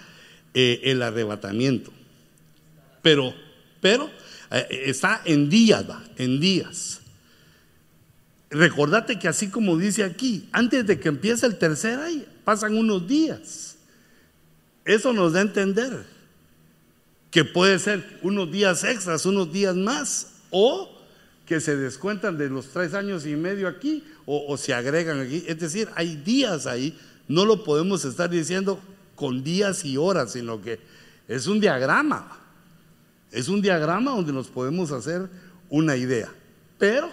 [SPEAKER 1] eh, el arrebatamiento. Pero, pero está en días, en días. Recordate que así como dice aquí, antes de que empiece el tercer año, pasan unos días. Eso nos da a entender que puede ser unos días extras, unos días más, o que se descuentan de los tres años y medio aquí, o, se agregan aquí. Es decir, hay días ahí, no lo podemos estar diciendo con días y horas, sino que es un diagrama. Es un diagrama donde nos podemos hacer una idea. Pero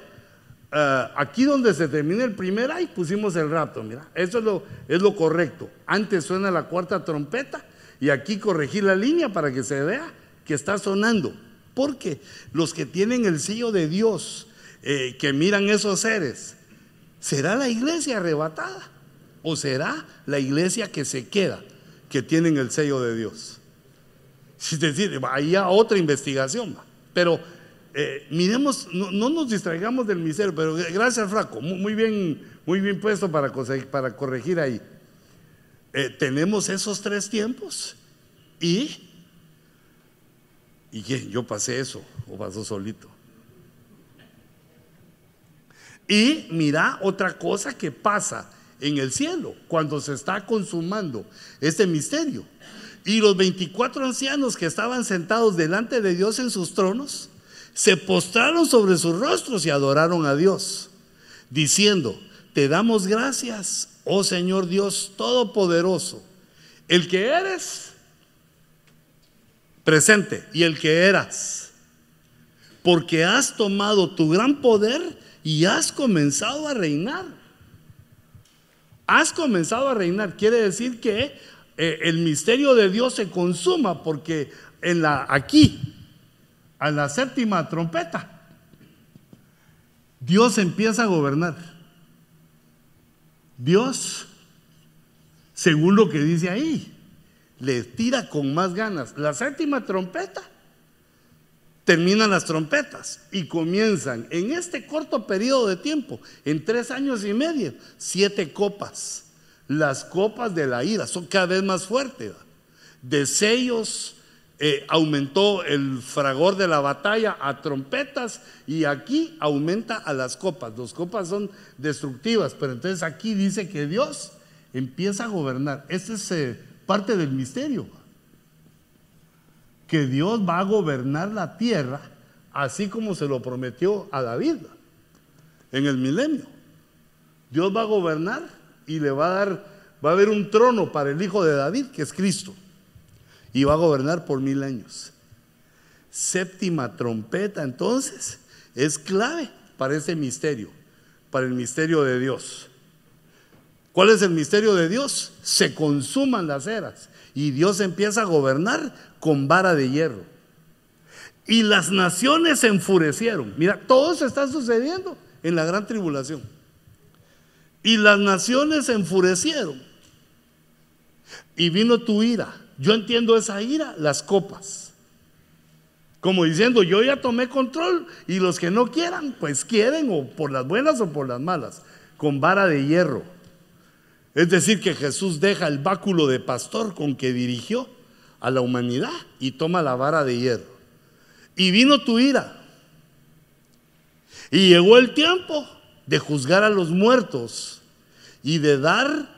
[SPEAKER 1] eh, aquí donde se termina el primer ay, pusimos el rapto, mira, eso es lo, es lo correcto. Antes suena la cuarta trompeta y aquí corregir la línea para que se vea que está sonando. Porque los que tienen el sello de Dios, eh, que miran esos seres, ¿será la iglesia arrebatada? ¿O será la iglesia que se queda, que tienen el sello de Dios? Es decir, ahí otra investigación. Pero eh, miremos, no, nos distraigamos del misterio, pero gracias, Flaco, muy, bien, muy bien puesto para corregir ahí. Eh, tenemos esos tres tiempos y ¿y qué? Yo pasé eso o pasó solito. Y mira otra cosa que pasa en el cielo cuando se está consumando este misterio. Y los 24 ancianos que estaban sentados delante de Dios en sus tronos, se postraron sobre sus rostros y adoraron a Dios, diciendo, te damos gracias, oh Señor Dios Todopoderoso, el que eres presente y el que eras, porque has tomado tu gran poder y has comenzado a reinar. Has comenzado a reinar, quiere decir que eh, el misterio de Dios se consuma porque en la aquí a la séptima trompeta Dios empieza a gobernar. Dios, según lo que dice ahí, le tira con más ganas. La séptima trompeta terminan las trompetas y comienzan en este corto periodo de tiempo, en tres años y medio, siete copas. Las copas de la ira son cada vez más fuertes. De sellos eh, aumentó el fragor de la batalla a trompetas y aquí aumenta a las copas. Las copas son destructivas, pero entonces aquí dice que Dios empieza a gobernar. Esta es eh, parte del misterio que Dios va a gobernar la tierra así como se lo prometió a David en el milenio. Dios va a gobernar y le va a dar, va a haber un trono para el hijo de David, que es Cristo, y va a gobernar por mil años. Séptima trompeta, entonces, es clave para ese misterio, para el misterio de Dios. ¿Cuál es el misterio de Dios? Se consuman las eras y Dios empieza a gobernar con vara de hierro. Y las naciones se enfurecieron. Mira, todo se está sucediendo en la gran tribulación. Y las naciones se enfurecieron. Y vino tu ira. Yo entiendo esa ira, las copas. Como diciendo, yo ya tomé control y los que no quieran, pues quieren o por las buenas o por las malas, con vara de hierro. Es decir, que Jesús deja el báculo de pastor con que dirigió a la humanidad y toma la vara de hierro. Y vino tu ira. Y llegó el tiempo de juzgar a los muertos y de dar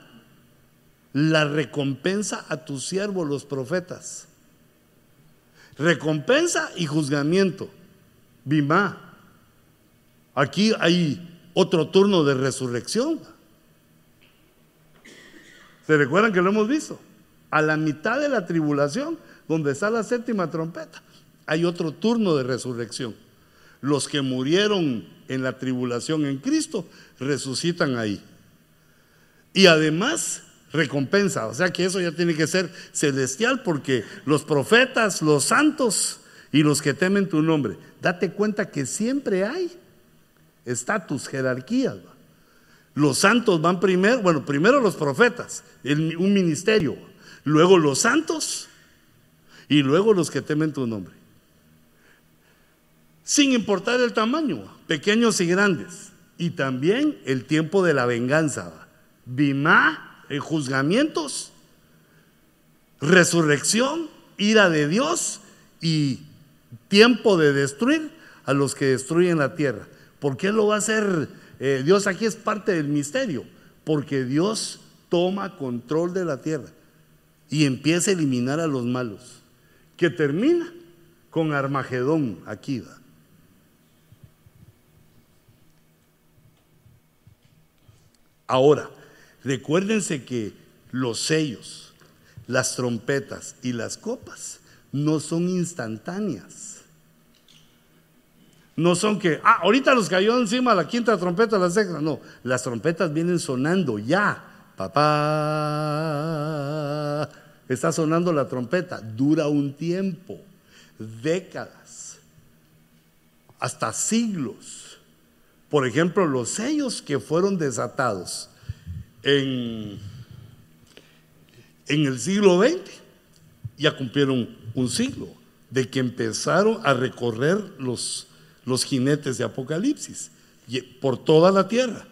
[SPEAKER 1] la recompensa a tus siervos, los profetas. Recompensa y juzgamiento. Bimá. Aquí hay otro turno de resurrección. ¿Se recuerdan que lo hemos visto? a la mitad de la tribulación, donde está la séptima trompeta, hay otro turno de resurrección. Los que murieron en la tribulación en Cristo resucitan ahí. Y además recompensa, o sea que eso ya tiene que ser celestial porque los profetas, los santos y los que temen tu nombre, date cuenta que siempre hay estatus, jerarquías. Los santos van primero, bueno, primero los profetas, un ministerio luego los santos y luego los que temen tu nombre. Sin importar el tamaño, pequeños y grandes. Y también el tiempo de la venganza. Bimá, eh, juzgamientos, resurrección, ira de Dios y tiempo de destruir a los que destruyen la tierra. ¿Por qué lo va a hacer eh, Dios? Aquí es parte del misterio. Porque Dios toma control de la tierra y empieza a eliminar a los malos, que termina con Armagedón aquí. ¿va? Ahora, recuérdense que los sellos, las trompetas y las copas no son instantáneas. No son que, ah, ahorita nos cayó encima la quinta trompeta, la sexta. No, las trompetas vienen sonando ya Papá, está sonando la trompeta, dura un tiempo, décadas, hasta siglos. Por ejemplo, los sellos que fueron desatados en, el siglo XX ya cumplieron un siglo de que empezaron a recorrer los, los jinetes de Apocalipsis por toda la tierra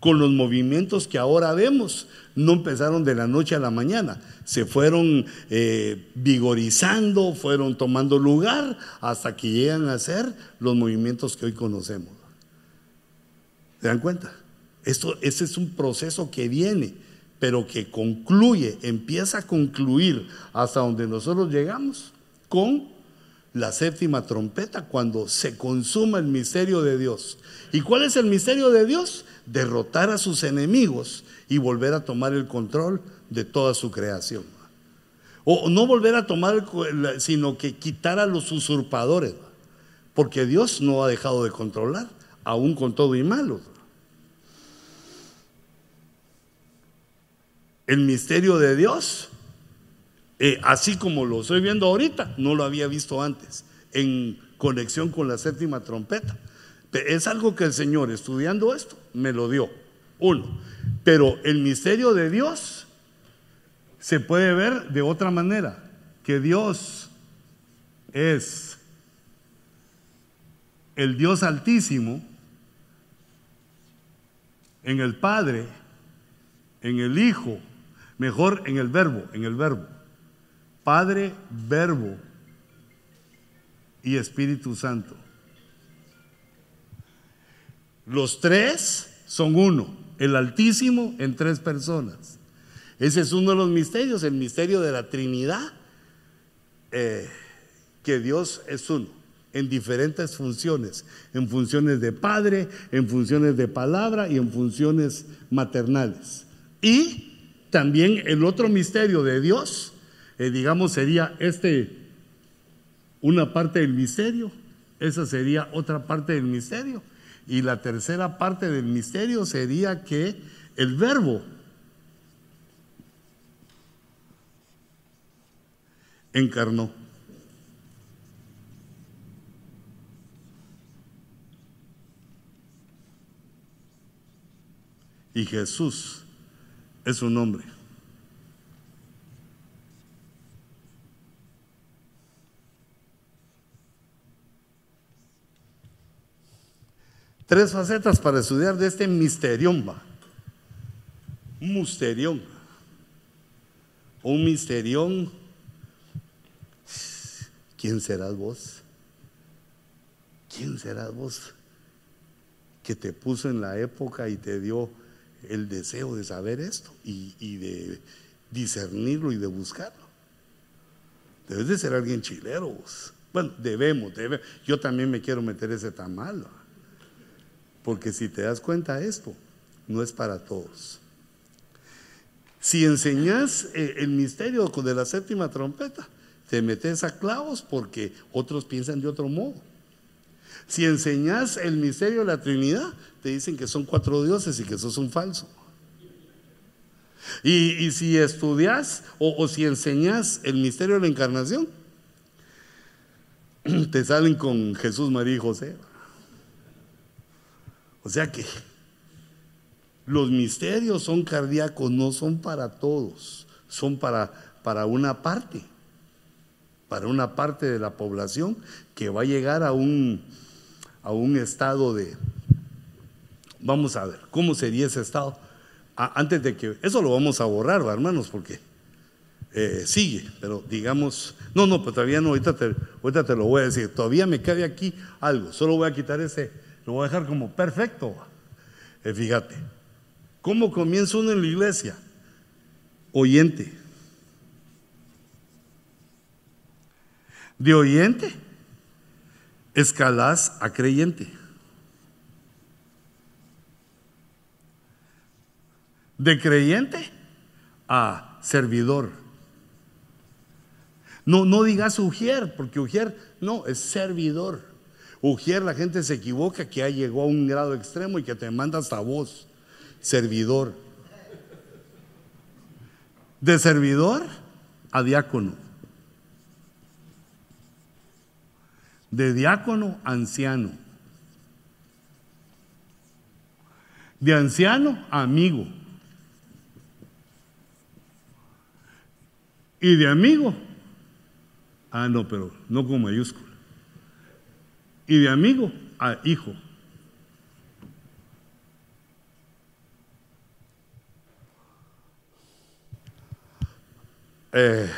[SPEAKER 1] con los movimientos que ahora vemos. No empezaron de la noche a la mañana, se fueron eh, vigorizando, fueron tomando lugar hasta que llegan a ser los movimientos que hoy conocemos. ¿Se dan cuenta? Este es un proceso que viene, pero que concluye, empieza a concluir hasta donde nosotros llegamos con la séptima trompeta, cuando se consuma el misterio de Dios. ¿Y cuál es el misterio de Dios? Derrotar a sus enemigos y volver a tomar el control de toda su creación. O no volver a tomar, sino que quitar a los usurpadores, porque Dios no ha dejado de controlar, aún con todo y malo. El misterio de Dios, eh, así como lo estoy viendo ahorita, no lo había visto antes, en conexión con la séptima trompeta. Es algo que el Señor, estudiando esto, me lo dio. Uno. Pero el misterio de Dios se puede ver de otra manera, que Dios es el Dios altísimo en el Padre, en el Hijo Mejor en el verbo, en el verbo. Padre, verbo y Espíritu Santo. Los tres son uno, el Altísimo en tres personas. Ese es uno de los misterios, el misterio de la Trinidad, eh, que Dios es uno, en diferentes funciones, en funciones de Padre, en funciones de palabra y en funciones maternales. Y también el otro misterio de Dios, eh, digamos, sería este, una parte del misterio, esa sería otra parte del misterio. Y la tercera parte del misterio sería que el verbo encarnó. Y Jesús es su nombre. Tres facetas para estudiar de este misterión, misterión. Un misterión. ¿Quién serás vos? ¿Quién serás vos? Que te puso en la época y te dio el deseo de saber esto y, de discernirlo y de buscarlo. Debes de ser alguien chilero. Bueno, debemos. Yo también me quiero meter ese tamal. Porque si te das cuenta esto, no es para todos. Si enseñas eh, el misterio de la séptima trompeta, te metes a clavos porque otros piensan de otro modo. Si enseñas el misterio de la Trinidad, te dicen que son cuatro dioses y que eso es un falso. Y, si estudias o, si enseñas el misterio de la encarnación, te salen con Jesús, María y José. O sea que los misterios son cardíacos, no son para todos, son para, para una parte, para una parte de la población que va a llegar a un, a un estado de... Vamos a ver, ¿cómo sería ese estado? antes de que... Eso lo vamos a borrar, hermanos, porque eh, sigue, pero digamos... No, no, pero todavía no, ahorita te, ahorita te lo voy a decir. Todavía me cabe aquí algo, solo voy a quitar ese, lo voy a dejar como perfecto. Eh, fíjate, ¿cómo comienza uno en la iglesia? Oyente. De oyente escalás a creyente. De creyente a servidor. No, no digas ujier, porque ujier no, es servidor. Ujier la gente se equivoca que ya llegó a un grado extremo y que te manda hasta voz. Servidor. De servidor a diácono. De diácono anciano, de anciano a amigo, y de amigo, ah, no, pero no con mayúscula, y de amigo a hijo. Eh,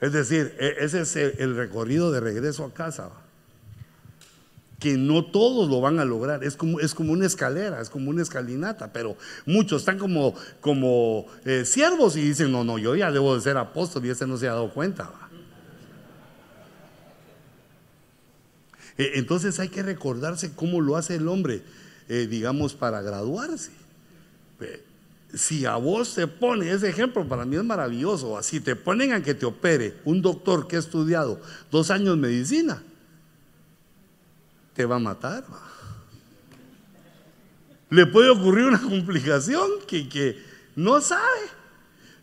[SPEAKER 1] es decir, e, ese es el recorrido de regreso a casa. que no todos lo van a lograr. Es como, es como una escalera, es como una escalinata, pero muchos están como, como eh, siervos y dicen, no, no, yo ya debo de ser apóstol y ese no se ha dado cuenta. Eh, entonces hay que recordarse cómo lo hace el hombre, eh, digamos, para graduarse. Si a vos te pone, ese ejemplo para mí es maravilloso, si te ponen a que te opere un doctor que ha estudiado dos años medicina, te va a matar. Le puede ocurrir una complicación que, no sabe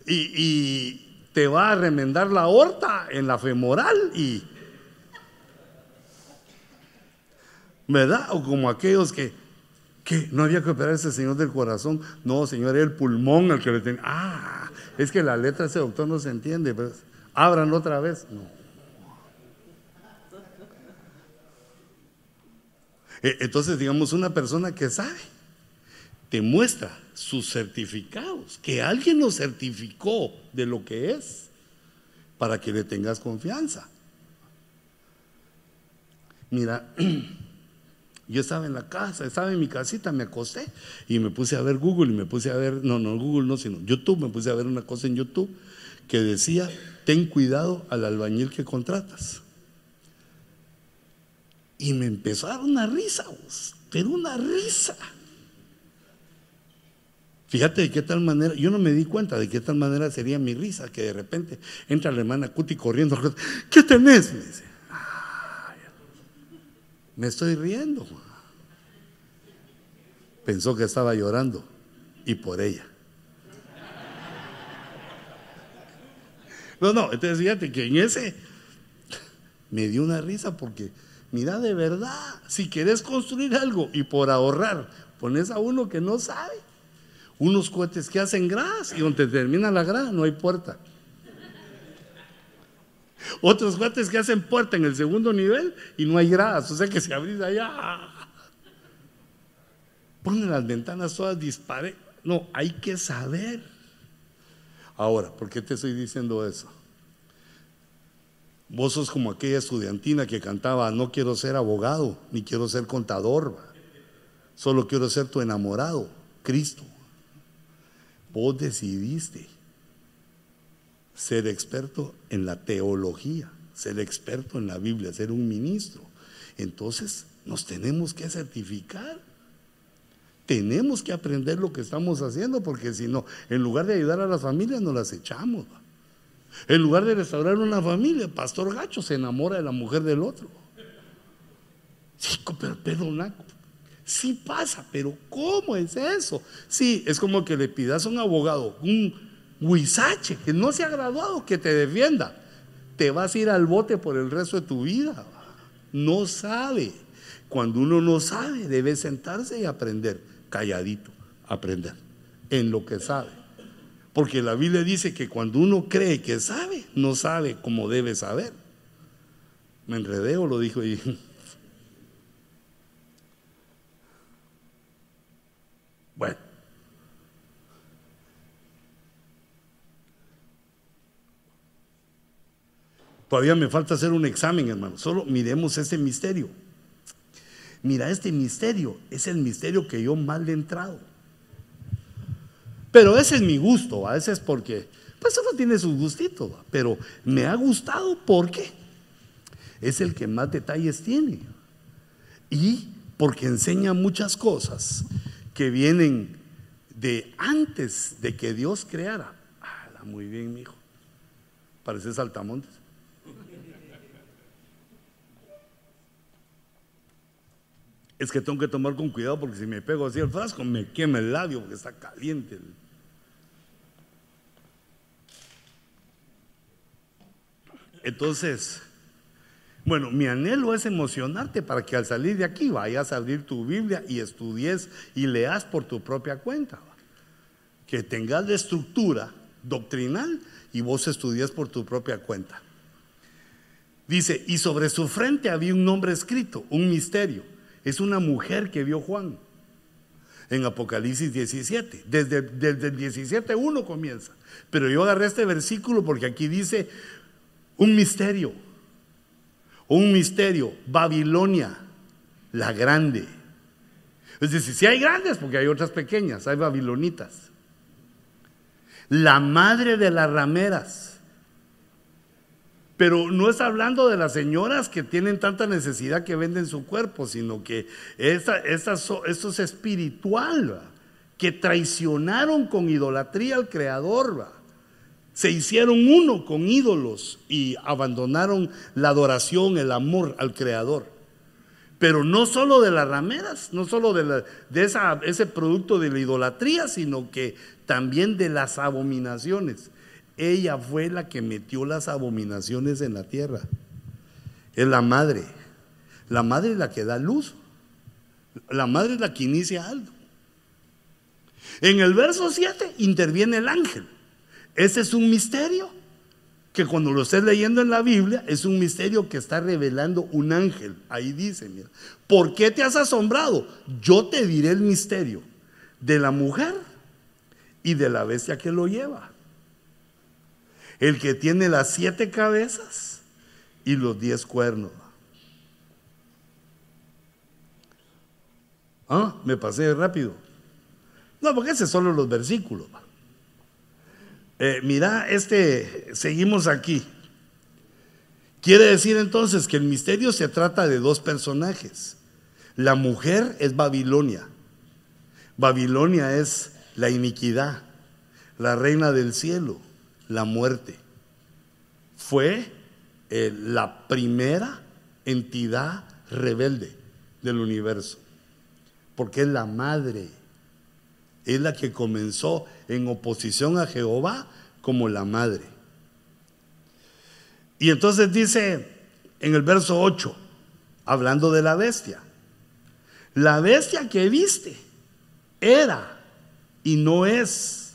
[SPEAKER 1] y, te va a remendar la aorta en la femoral y... ¿Verdad? O como aquellos que, que no había que operar a ese señor del corazón. No, señor, era el pulmón al que le tenía. Ah, es que la letra de ese doctor no se entiende. Pues, abran otra vez. No. Eh, entonces, digamos, una persona que sabe, te muestra sus certificados, que alguien lo certificó de lo que es, para que le tengas confianza. Mira, yo estaba en la casa, estaba en mi casita, me acosté y me puse a ver Google y me puse a ver, no, no Google no, sino YouTube, me puse a ver una cosa en YouTube que decía, ten cuidado al albañil que contratas. Y me empezó a dar una risa, pero una risa. Fíjate de qué tal manera, yo no me di cuenta de qué tal manera sería mi risa, que de repente entra la hermana Cuti corriendo, ¿qué tenés? Me dice, me estoy riendo. Pensó que estaba llorando y por ella. No, no, entonces fíjate que en ese me dio una risa porque Mira, de verdad, si quieres construir algo y por ahorrar pones a uno que no sabe, unos cohetes que hacen gras y donde termina la gras no hay puerta. Otros cohetes que hacen puerta en el segundo nivel y no hay gras, o sea que si abrís allá, ponen las ventanas todas dispare. No, hay que saber. Ahora, ¿por qué te estoy diciendo eso? Vos sos como aquella estudiantina que cantaba, no quiero ser abogado, ni quiero ser contador, solo quiero ser tu enamorado, Cristo. Vos decidiste ser experto en la teología, ser experto en la Biblia, ser un ministro. Entonces nos tenemos que certificar. Tenemos que aprender lo que estamos haciendo porque si no, en lugar de ayudar a las familias, nos las echamos. En lugar de restaurar una familia, el pastor Gacho se enamora de la mujer del otro. Sí, pero perdona, sí pasa, pero ¿cómo es eso? Sí, es como que le pidas a un abogado, un huizache que no se ha graduado, que te defienda. Te vas a ir al bote por el resto de tu vida. No sabe. Cuando uno no sabe, debe sentarse y aprender, calladito, aprender en lo que sabe. Porque la Biblia dice que cuando uno cree que sabe, no sabe como debe saber. Me enredeo, lo dijo y. Bueno. Todavía me falta hacer un examen, hermano. Solo miremos este misterio. Mira, este misterio es el misterio que yo mal he entrado. Pero ese es mi gusto, a veces porque, pues uno tiene sus gustitos, pero me ha gustado porque es el que más detalles tiene. Y porque enseña muchas cosas que vienen de antes de que Dios creara. Muy bien, mi hijo. Parece saltamontes. Es que tengo que tomar con cuidado porque si me pego así el frasco me quema el labio porque está caliente. Entonces, bueno, mi anhelo es emocionarte para que al salir de aquí vayas a abrir tu Biblia y estudies y leas por tu propia cuenta. Que tengas la estructura doctrinal y vos estudies por tu propia cuenta. Dice, y sobre su frente había un nombre escrito, un misterio. Es una mujer que vio Juan en Apocalipsis 17. Desde, desde el 17.1 comienza. Pero yo agarré este versículo porque aquí dice, un misterio, un misterio, Babilonia, la grande. Es decir, si hay grandes, porque hay otras pequeñas, hay babilonitas. La madre de las rameras. Pero no está hablando de las señoras que tienen tanta necesidad que venden su cuerpo, sino que esto es espiritual, que traicionaron con idolatría al Creador. Se hicieron uno con ídolos y abandonaron la adoración, el amor al Creador. Pero no solo de las rameras, no solo de, ese producto de la idolatría, sino que también de las abominaciones. Ella fue la que metió las abominaciones en la tierra. Es la madre. La madre es la que da luz. La madre es la que inicia algo. En el verso 7 interviene el ángel. Ese es un misterio que cuando lo estés leyendo en la Biblia es un misterio que está revelando un ángel. Ahí dice, mira, ¿por qué te has asombrado? Yo te diré el misterio de la mujer y de la bestia que lo lleva. El que tiene las siete cabezas y los diez cuernos. Ah, me pasé rápido. No, porque ese solo los versículos. Eh, mira, este, seguimos aquí. Quiere decir entonces que el misterio se trata de dos personajes. La mujer es Babilonia. Babilonia es la iniquidad, la reina del cielo, la muerte. Fue eh, la primera entidad rebelde del universo, porque es la madre es la que comenzó en oposición a Jehová como la madre. Y entonces dice en el verso 8, hablando de la bestia, la bestia que viste era y no es,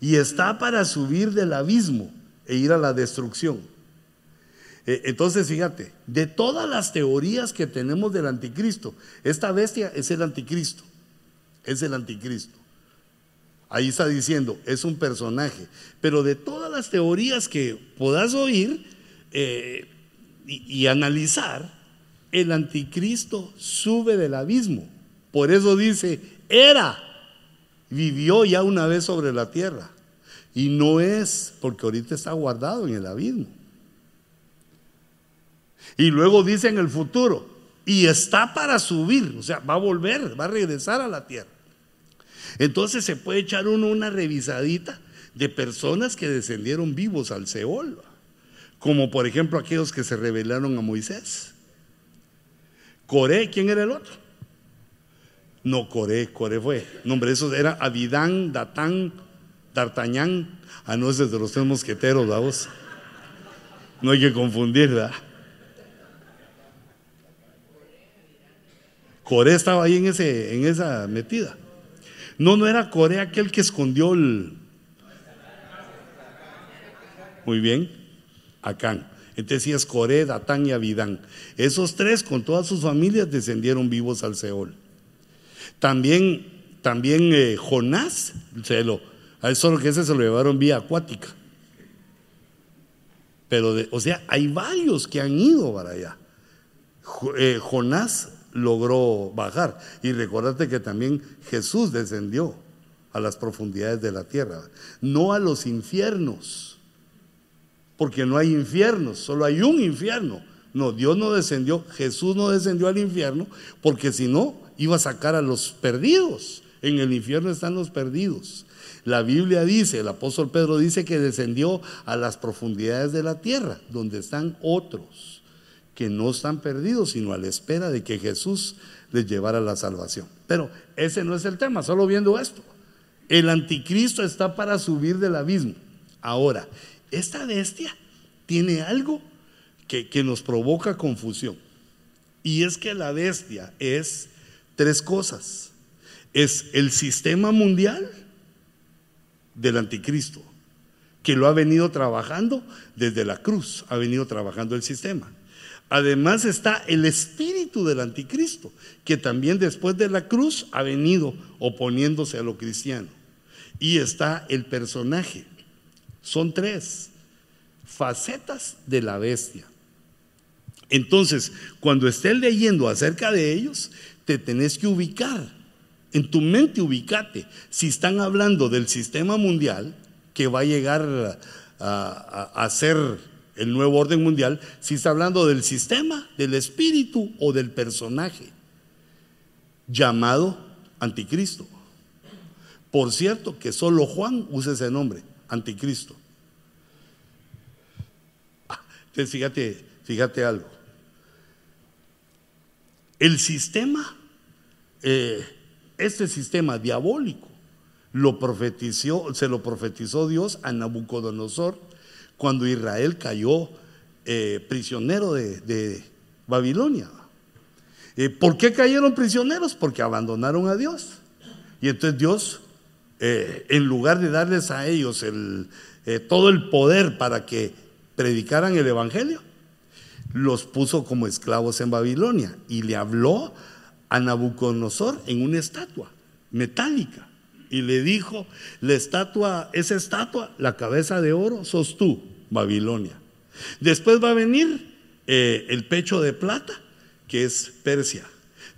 [SPEAKER 1] y está para subir del abismo e ir a la destrucción. E, entonces, fíjate, de todas las teorías que tenemos del anticristo, esta bestia es el anticristo es el anticristo. Ahí está diciendo, es un personaje. Pero de todas las teorías que puedas oír eh, y, analizar, el anticristo sube del abismo. Por eso dice, era, vivió ya una vez sobre la tierra. Y no es porque ahorita está guardado en el abismo. Y luego dice en el futuro, y está para subir, o sea, va a volver, va a regresar a la tierra. Entonces se puede echar uno una revisadita de personas que descendieron vivos al Seol, como por ejemplo aquellos que se rebelaron a Moisés. Coré, ¿quién era el otro? No, Coré, Coré fue. Nombre, eso era Abidán, Datán, D'Artagnan. Ah, no, ese es de los tres mosqueteros, vamos. No hay que confundir, ¿verdad? Coré estaba ahí en, ese, en esa metida. No, no era Coré aquel que escondió el... Muy bien, Acán. Entonces sí es Coré, Datán y Abidán. Esos tres con todas sus familias descendieron vivos al Seol. También, también eh, Jonás, se lo, solo que ese se lo llevaron vía acuática. Pero, o sea, hay varios que han ido para allá. Eh, Jonás logró bajar. Y recordate que también Jesús descendió a las profundidades de la tierra, no a los infiernos, porque no hay infiernos, solo hay un infierno. No, Dios no descendió, Jesús no descendió al infierno, porque si no, iba a sacar a los perdidos. En el infierno están los perdidos. La Biblia dice, el apóstol Pedro dice que descendió a las profundidades de la tierra, donde están otros que no están perdidos, sino a la espera de que Jesús les llevara la salvación. Pero ese no es el tema, solo viendo esto. El anticristo está para subir del abismo. Ahora, esta bestia tiene algo que, que nos provoca confusión. Y es que la bestia es tres cosas. Es el sistema mundial del anticristo, que lo ha venido trabajando desde la cruz, ha venido trabajando el sistema. Además está el espíritu del anticristo, que también después de la cruz ha venido oponiéndose a lo cristiano. Y está el personaje. Son tres facetas de la bestia. Entonces, cuando estés leyendo acerca de ellos, te tenés que ubicar. En tu mente ubicate. Si están hablando del sistema mundial, que va a llegar a, a ser el nuevo orden mundial, si está hablando del sistema, del espíritu o del personaje llamado anticristo. Por cierto, que solo Juan usa ese nombre, anticristo. Entonces, fíjate, fíjate algo. El sistema, eh, este sistema diabólico, lo profetizó, se lo profetizó Dios a Nabucodonosor cuando Israel cayó eh, prisionero de, Babilonia. Eh, ¿Por qué cayeron prisioneros? Porque abandonaron a Dios. Y entonces Dios, en lugar de darles a ellos el, todo el poder para que predicaran el Evangelio, los puso como esclavos en Babilonia y le habló a Nabucodonosor en una estatua metálica y le dijo, la estatua, esa estatua, la cabeza de oro, sos tú, Babilonia. Después va a venir eh, el pecho de plata, que es Persia.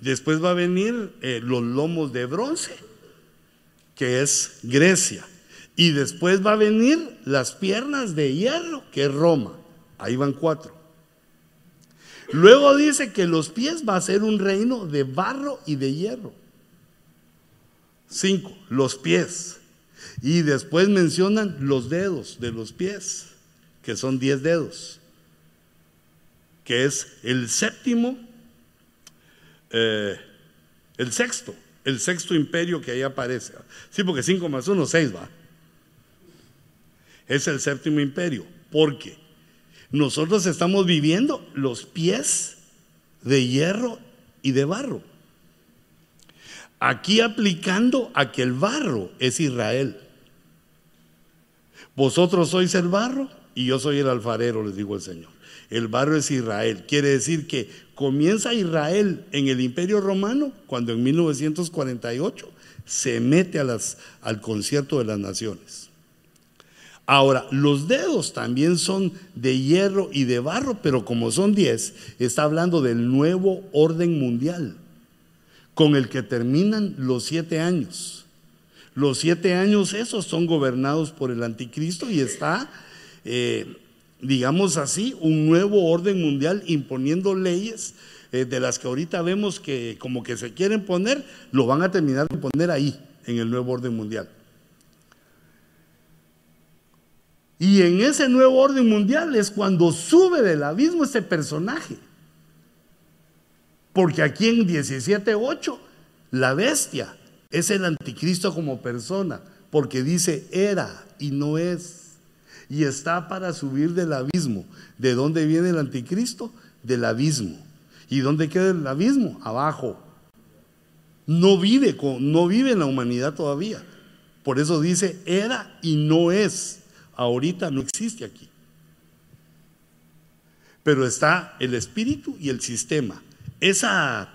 [SPEAKER 1] Después va a venir eh, los lomos de bronce, que es Grecia. Y después va a venir las piernas de hierro, que es Roma. Ahí van cuatro. Luego dice que los pies va a ser un reino de barro y de hierro. Cinco, los pies. Y después mencionan los dedos de los pies, que son diez dedos, que es el séptimo, eh, el sexto, el sexto imperio que ahí aparece. Sí, porque cinco más uno, seis va. Es el séptimo imperio. ¿Por qué? Nosotros estamos viviendo los pies de hierro y de barro. Aquí aplicando a que el barro es Israel. Vosotros sois el barro y yo soy el alfarero, les digo el Señor. El barro es Israel. Quiere decir que comienza Israel en el Imperio Romano cuando en 1948 se mete al concierto de las naciones. Ahora, los dedos también son de hierro y de barro, pero como son diez, está hablando del nuevo orden mundial, con el que terminan los siete años. Los siete años esos son gobernados por el anticristo y está, eh, digamos así, un nuevo orden mundial imponiendo leyes eh, de las que ahorita vemos que como que se quieren poner, lo van a terminar de poner ahí, en el nuevo orden mundial. Y en ese nuevo orden mundial es cuando sube del abismo este personaje. Porque aquí en 17.8, la bestia es el anticristo como persona, porque dice era y no es. Y está para subir del abismo. ¿De dónde viene el anticristo? Del abismo. ¿Y dónde queda el abismo? Abajo. No vive, no vive en la humanidad todavía. Por eso dice era y no es ahorita no existe aquí. Pero está el espíritu y el sistema. Esa,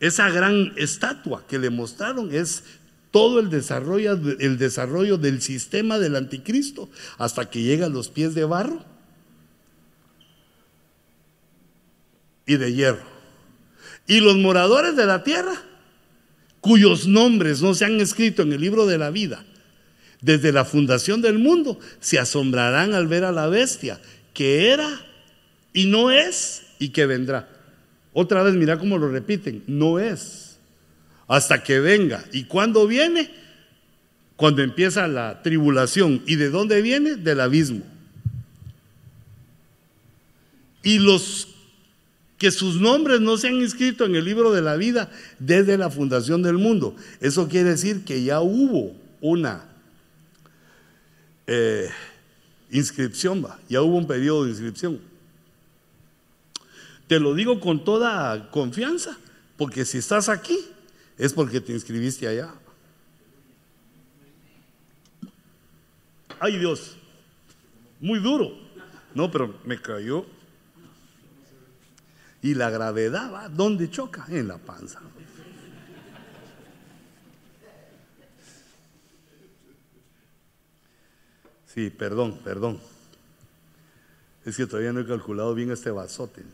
[SPEAKER 1] esa gran estatua que le mostraron es todo el desarrollo, el desarrollo del sistema del anticristo hasta que llega a los pies de barro y de hierro. Y los moradores de la tierra, cuyos nombres no se han escrito en el libro de la vida, desde la fundación del mundo, se asombrarán al ver a la bestia que era y no es y que vendrá. Otra vez, mira cómo lo repiten, no es hasta que venga. ¿Y cuándo viene? Cuando empieza la tribulación. ¿Y de dónde viene? Del abismo. Y los que sus nombres no se han inscrito en el libro de la vida desde la fundación del mundo. Eso quiere decir que ya hubo una eh, inscripción, va, ya hubo un periodo de inscripción. Te lo digo con toda confianza, porque si estás aquí es porque te inscribiste allá. Ay Dios, muy duro. No, pero me cayó. Y la gravedad va, ¿dónde choca? En la panza. Sí, perdón, perdón. Es que todavía no he calculado bien este vasote.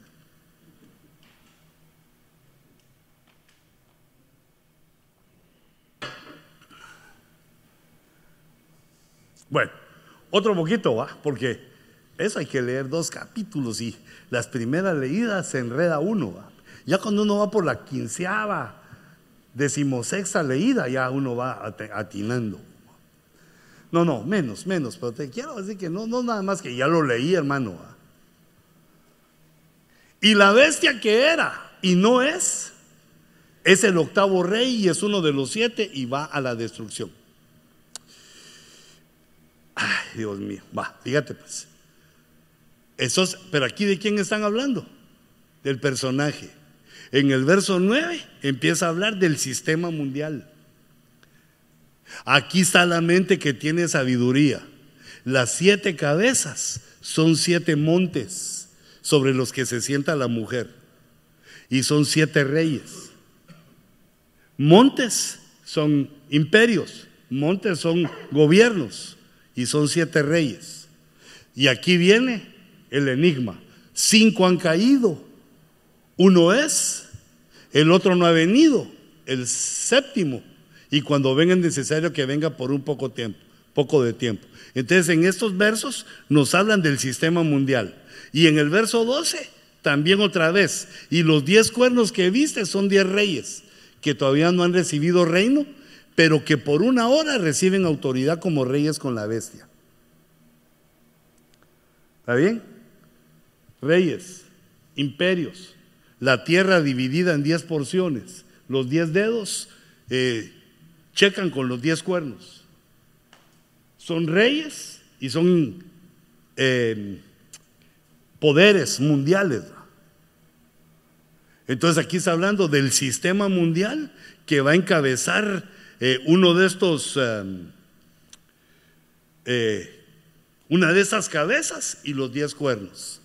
[SPEAKER 1] Bueno, otro poquito va, porque eso hay que leer dos capítulos y las primeras leídas se enreda uno. ¿va? Ya cuando uno va por la quinceava, decimosexta leída, ya uno va atinando. No, no, menos, menos, pero te quiero decir que no, no nada más que ya lo leí, hermano. Y la bestia que era y no es, es el octavo rey y es uno de los siete y va a la destrucción. Ay, Dios mío, va, fíjate pues. Esos, pero aquí de quién están hablando? Del personaje. En el verso 9 empieza a hablar del sistema mundial. Aquí está la mente que tiene sabiduría. Las siete cabezas son siete montes sobre los que se sienta la mujer. Y son siete reyes. Montes son imperios, montes son gobiernos y son siete reyes. Y aquí viene el enigma. Cinco han caído. Uno es, el otro no ha venido, el séptimo y cuando venga es necesario que venga por un poco tiempo, poco de tiempo. Entonces en estos versos nos hablan del sistema mundial. Y en el verso 12 también otra vez. Y los diez cuernos que viste son diez reyes que todavía no han recibido reino, pero que por una hora reciben autoridad como reyes con la bestia. ¿Está bien? Reyes, imperios, la tierra dividida en diez porciones, los diez dedos eh, checan con los diez cuernos. Son reyes y son eh, poderes mundiales. Entonces aquí está hablando del sistema mundial que va a encabezar eh, uno de estos, eh, una de esas cabezas y los diez cuernos.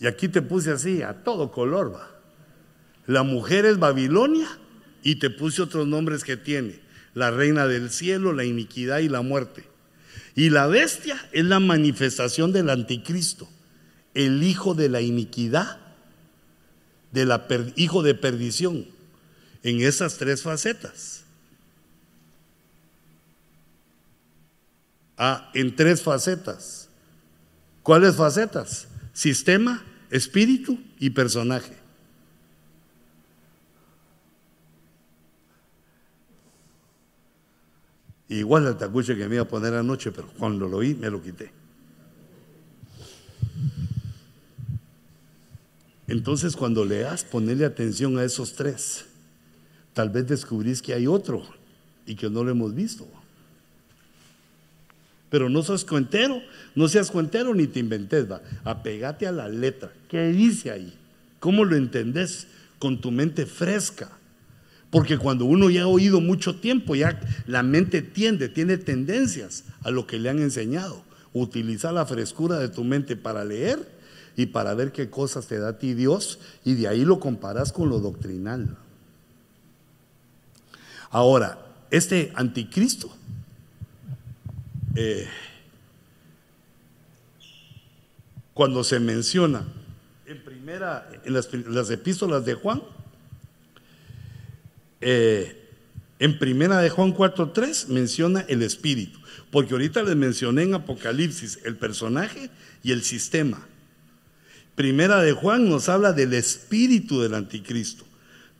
[SPEAKER 1] Y aquí te puse así, a todo color va. La mujer es Babilonia y te puse otros nombres que tiene, la reina del cielo, la iniquidad y la muerte. Y la bestia es la manifestación del anticristo, el hijo de la iniquidad, del hijo de perdición, en esas tres facetas. Ah, en tres facetas. ¿Cuáles facetas? Sistema, espíritu y personaje. Igual el tacuche que me iba a poner anoche, pero cuando lo vi me lo quité. Entonces cuando leas, ponele atención a esos tres. Tal vez descubrís que hay otro y que no lo hemos visto. Pero no seas cuentero, no seas cuentero ni te inventes, va. Apegate a la letra. ¿Qué dice ahí? ¿Cómo lo entendés? Con tu mente fresca. Porque cuando uno ya ha oído mucho tiempo, ya la mente tiende, tiene tendencias a lo que le han enseñado. Utiliza la frescura de tu mente para leer y para ver qué cosas te da a ti Dios y de ahí lo comparas con lo doctrinal. Ahora, este anticristo, eh, cuando se menciona en primera, en las epístolas de Juan, eh, en primera de Juan 4.3 menciona el espíritu, porque ahorita les mencioné en Apocalipsis el personaje y el sistema. Primera de Juan nos habla del espíritu del anticristo.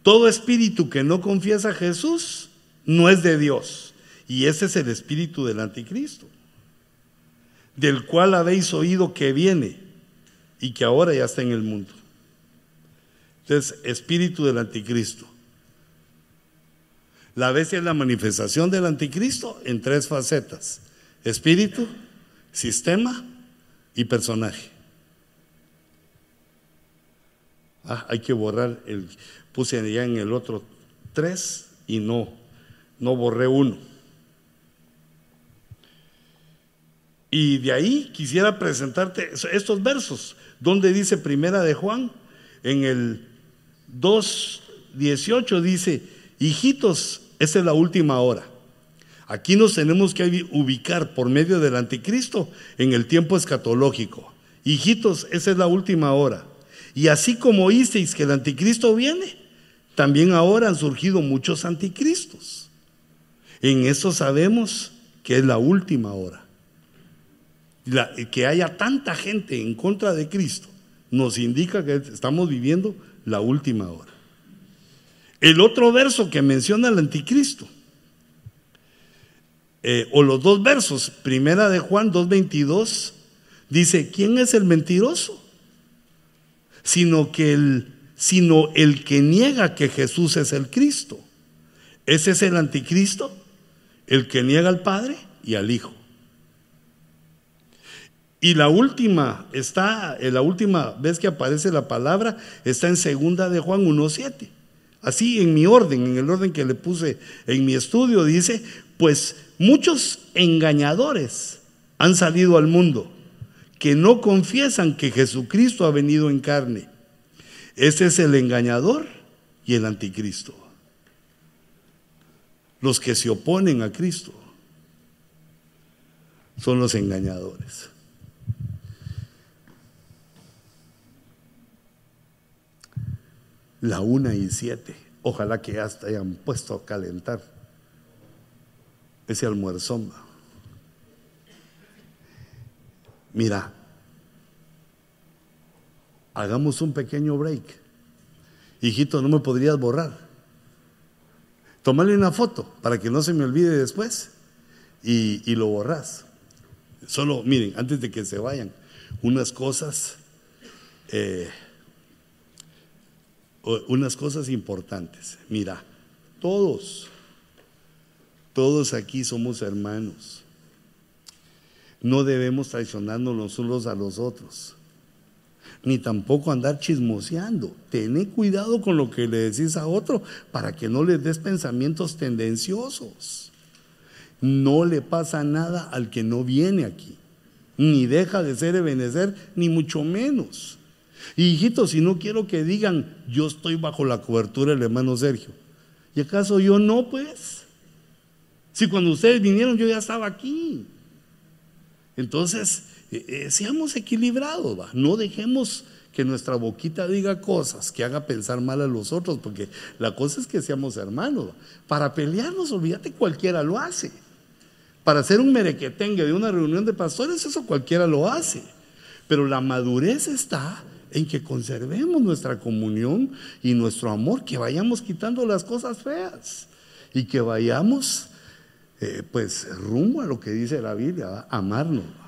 [SPEAKER 1] Todo espíritu que no confiesa a Jesús no es de Dios. Y ese es el espíritu del anticristo, del cual habéis oído que viene y que ahora ya está en el mundo. Entonces, espíritu del anticristo. La bestia es la manifestación del anticristo en tres facetas. Espíritu, sistema y personaje. Ah, hay que borrar el, puse ya en el otro tres y no, no borré uno. Y de ahí quisiera presentarte estos versos, donde dice Primera de Juan, en el 2.18 dice, hijitos, esa es la última hora. Aquí nos tenemos que ubicar por medio del anticristo en el tiempo escatológico. Hijitos, esa es la última hora. Y así como oísteis que el anticristo viene, también ahora han surgido muchos anticristos. En eso sabemos que es la última hora. que haya tanta gente en contra de Cristo nos indica que estamos viviendo la última hora. El otro verso que menciona el anticristo, eh, o los dos versos, primera de Juan 2.22, dice, ¿quién es el mentiroso? Sino que el, sino el que niega que Jesús es el Cristo. Ese es el anticristo, el que niega al Padre y al Hijo. Y la última está, la última vez que aparece la palabra está en segunda de Juan 1.7. Así en mi orden, en el orden que le puse en mi estudio, dice, pues muchos engañadores han salido al mundo que no confiesan que Jesucristo ha venido en carne. Ese es el engañador y el anticristo. Los que se oponen a Cristo son los engañadores. La una y siete. Ojalá que ya hayan puesto a calentar ese almuerzón. Mira, hagamos un pequeño break. Hijito, no me podrías borrar. Tómale una foto para que no se me olvide después y, lo borras. Solo, miren, antes de que se vayan, unas cosas, eh, unas cosas importantes. Mira, todos, todos aquí somos hermanos. No debemos traicionarnos los unos a los otros ni tampoco andar chismoseando. Tené cuidado con lo que le decís a otro para que no le des pensamientos tendenciosos. No le pasa nada al que no viene aquí, ni deja de ser Ebenezer, ni mucho menos. Y hijitos, si no quiero que digan, yo estoy bajo la cobertura del hermano Sergio. ¿Y acaso yo no, pues? Si cuando ustedes vinieron yo ya estaba aquí. Entonces, eh, eh, seamos equilibrados, no dejemos que nuestra boquita diga cosas que haga pensar mal a los otros, porque la cosa es que seamos hermanos. Para pelearnos, olvídate, cualquiera lo hace. Para hacer un merequetengue de una reunión de pastores, eso cualquiera lo hace. Pero la madurez está en que conservemos nuestra comunión y nuestro amor, que vayamos quitando las cosas feas y que vayamos, eh, pues, rumbo a lo que dice la Biblia, amarnos.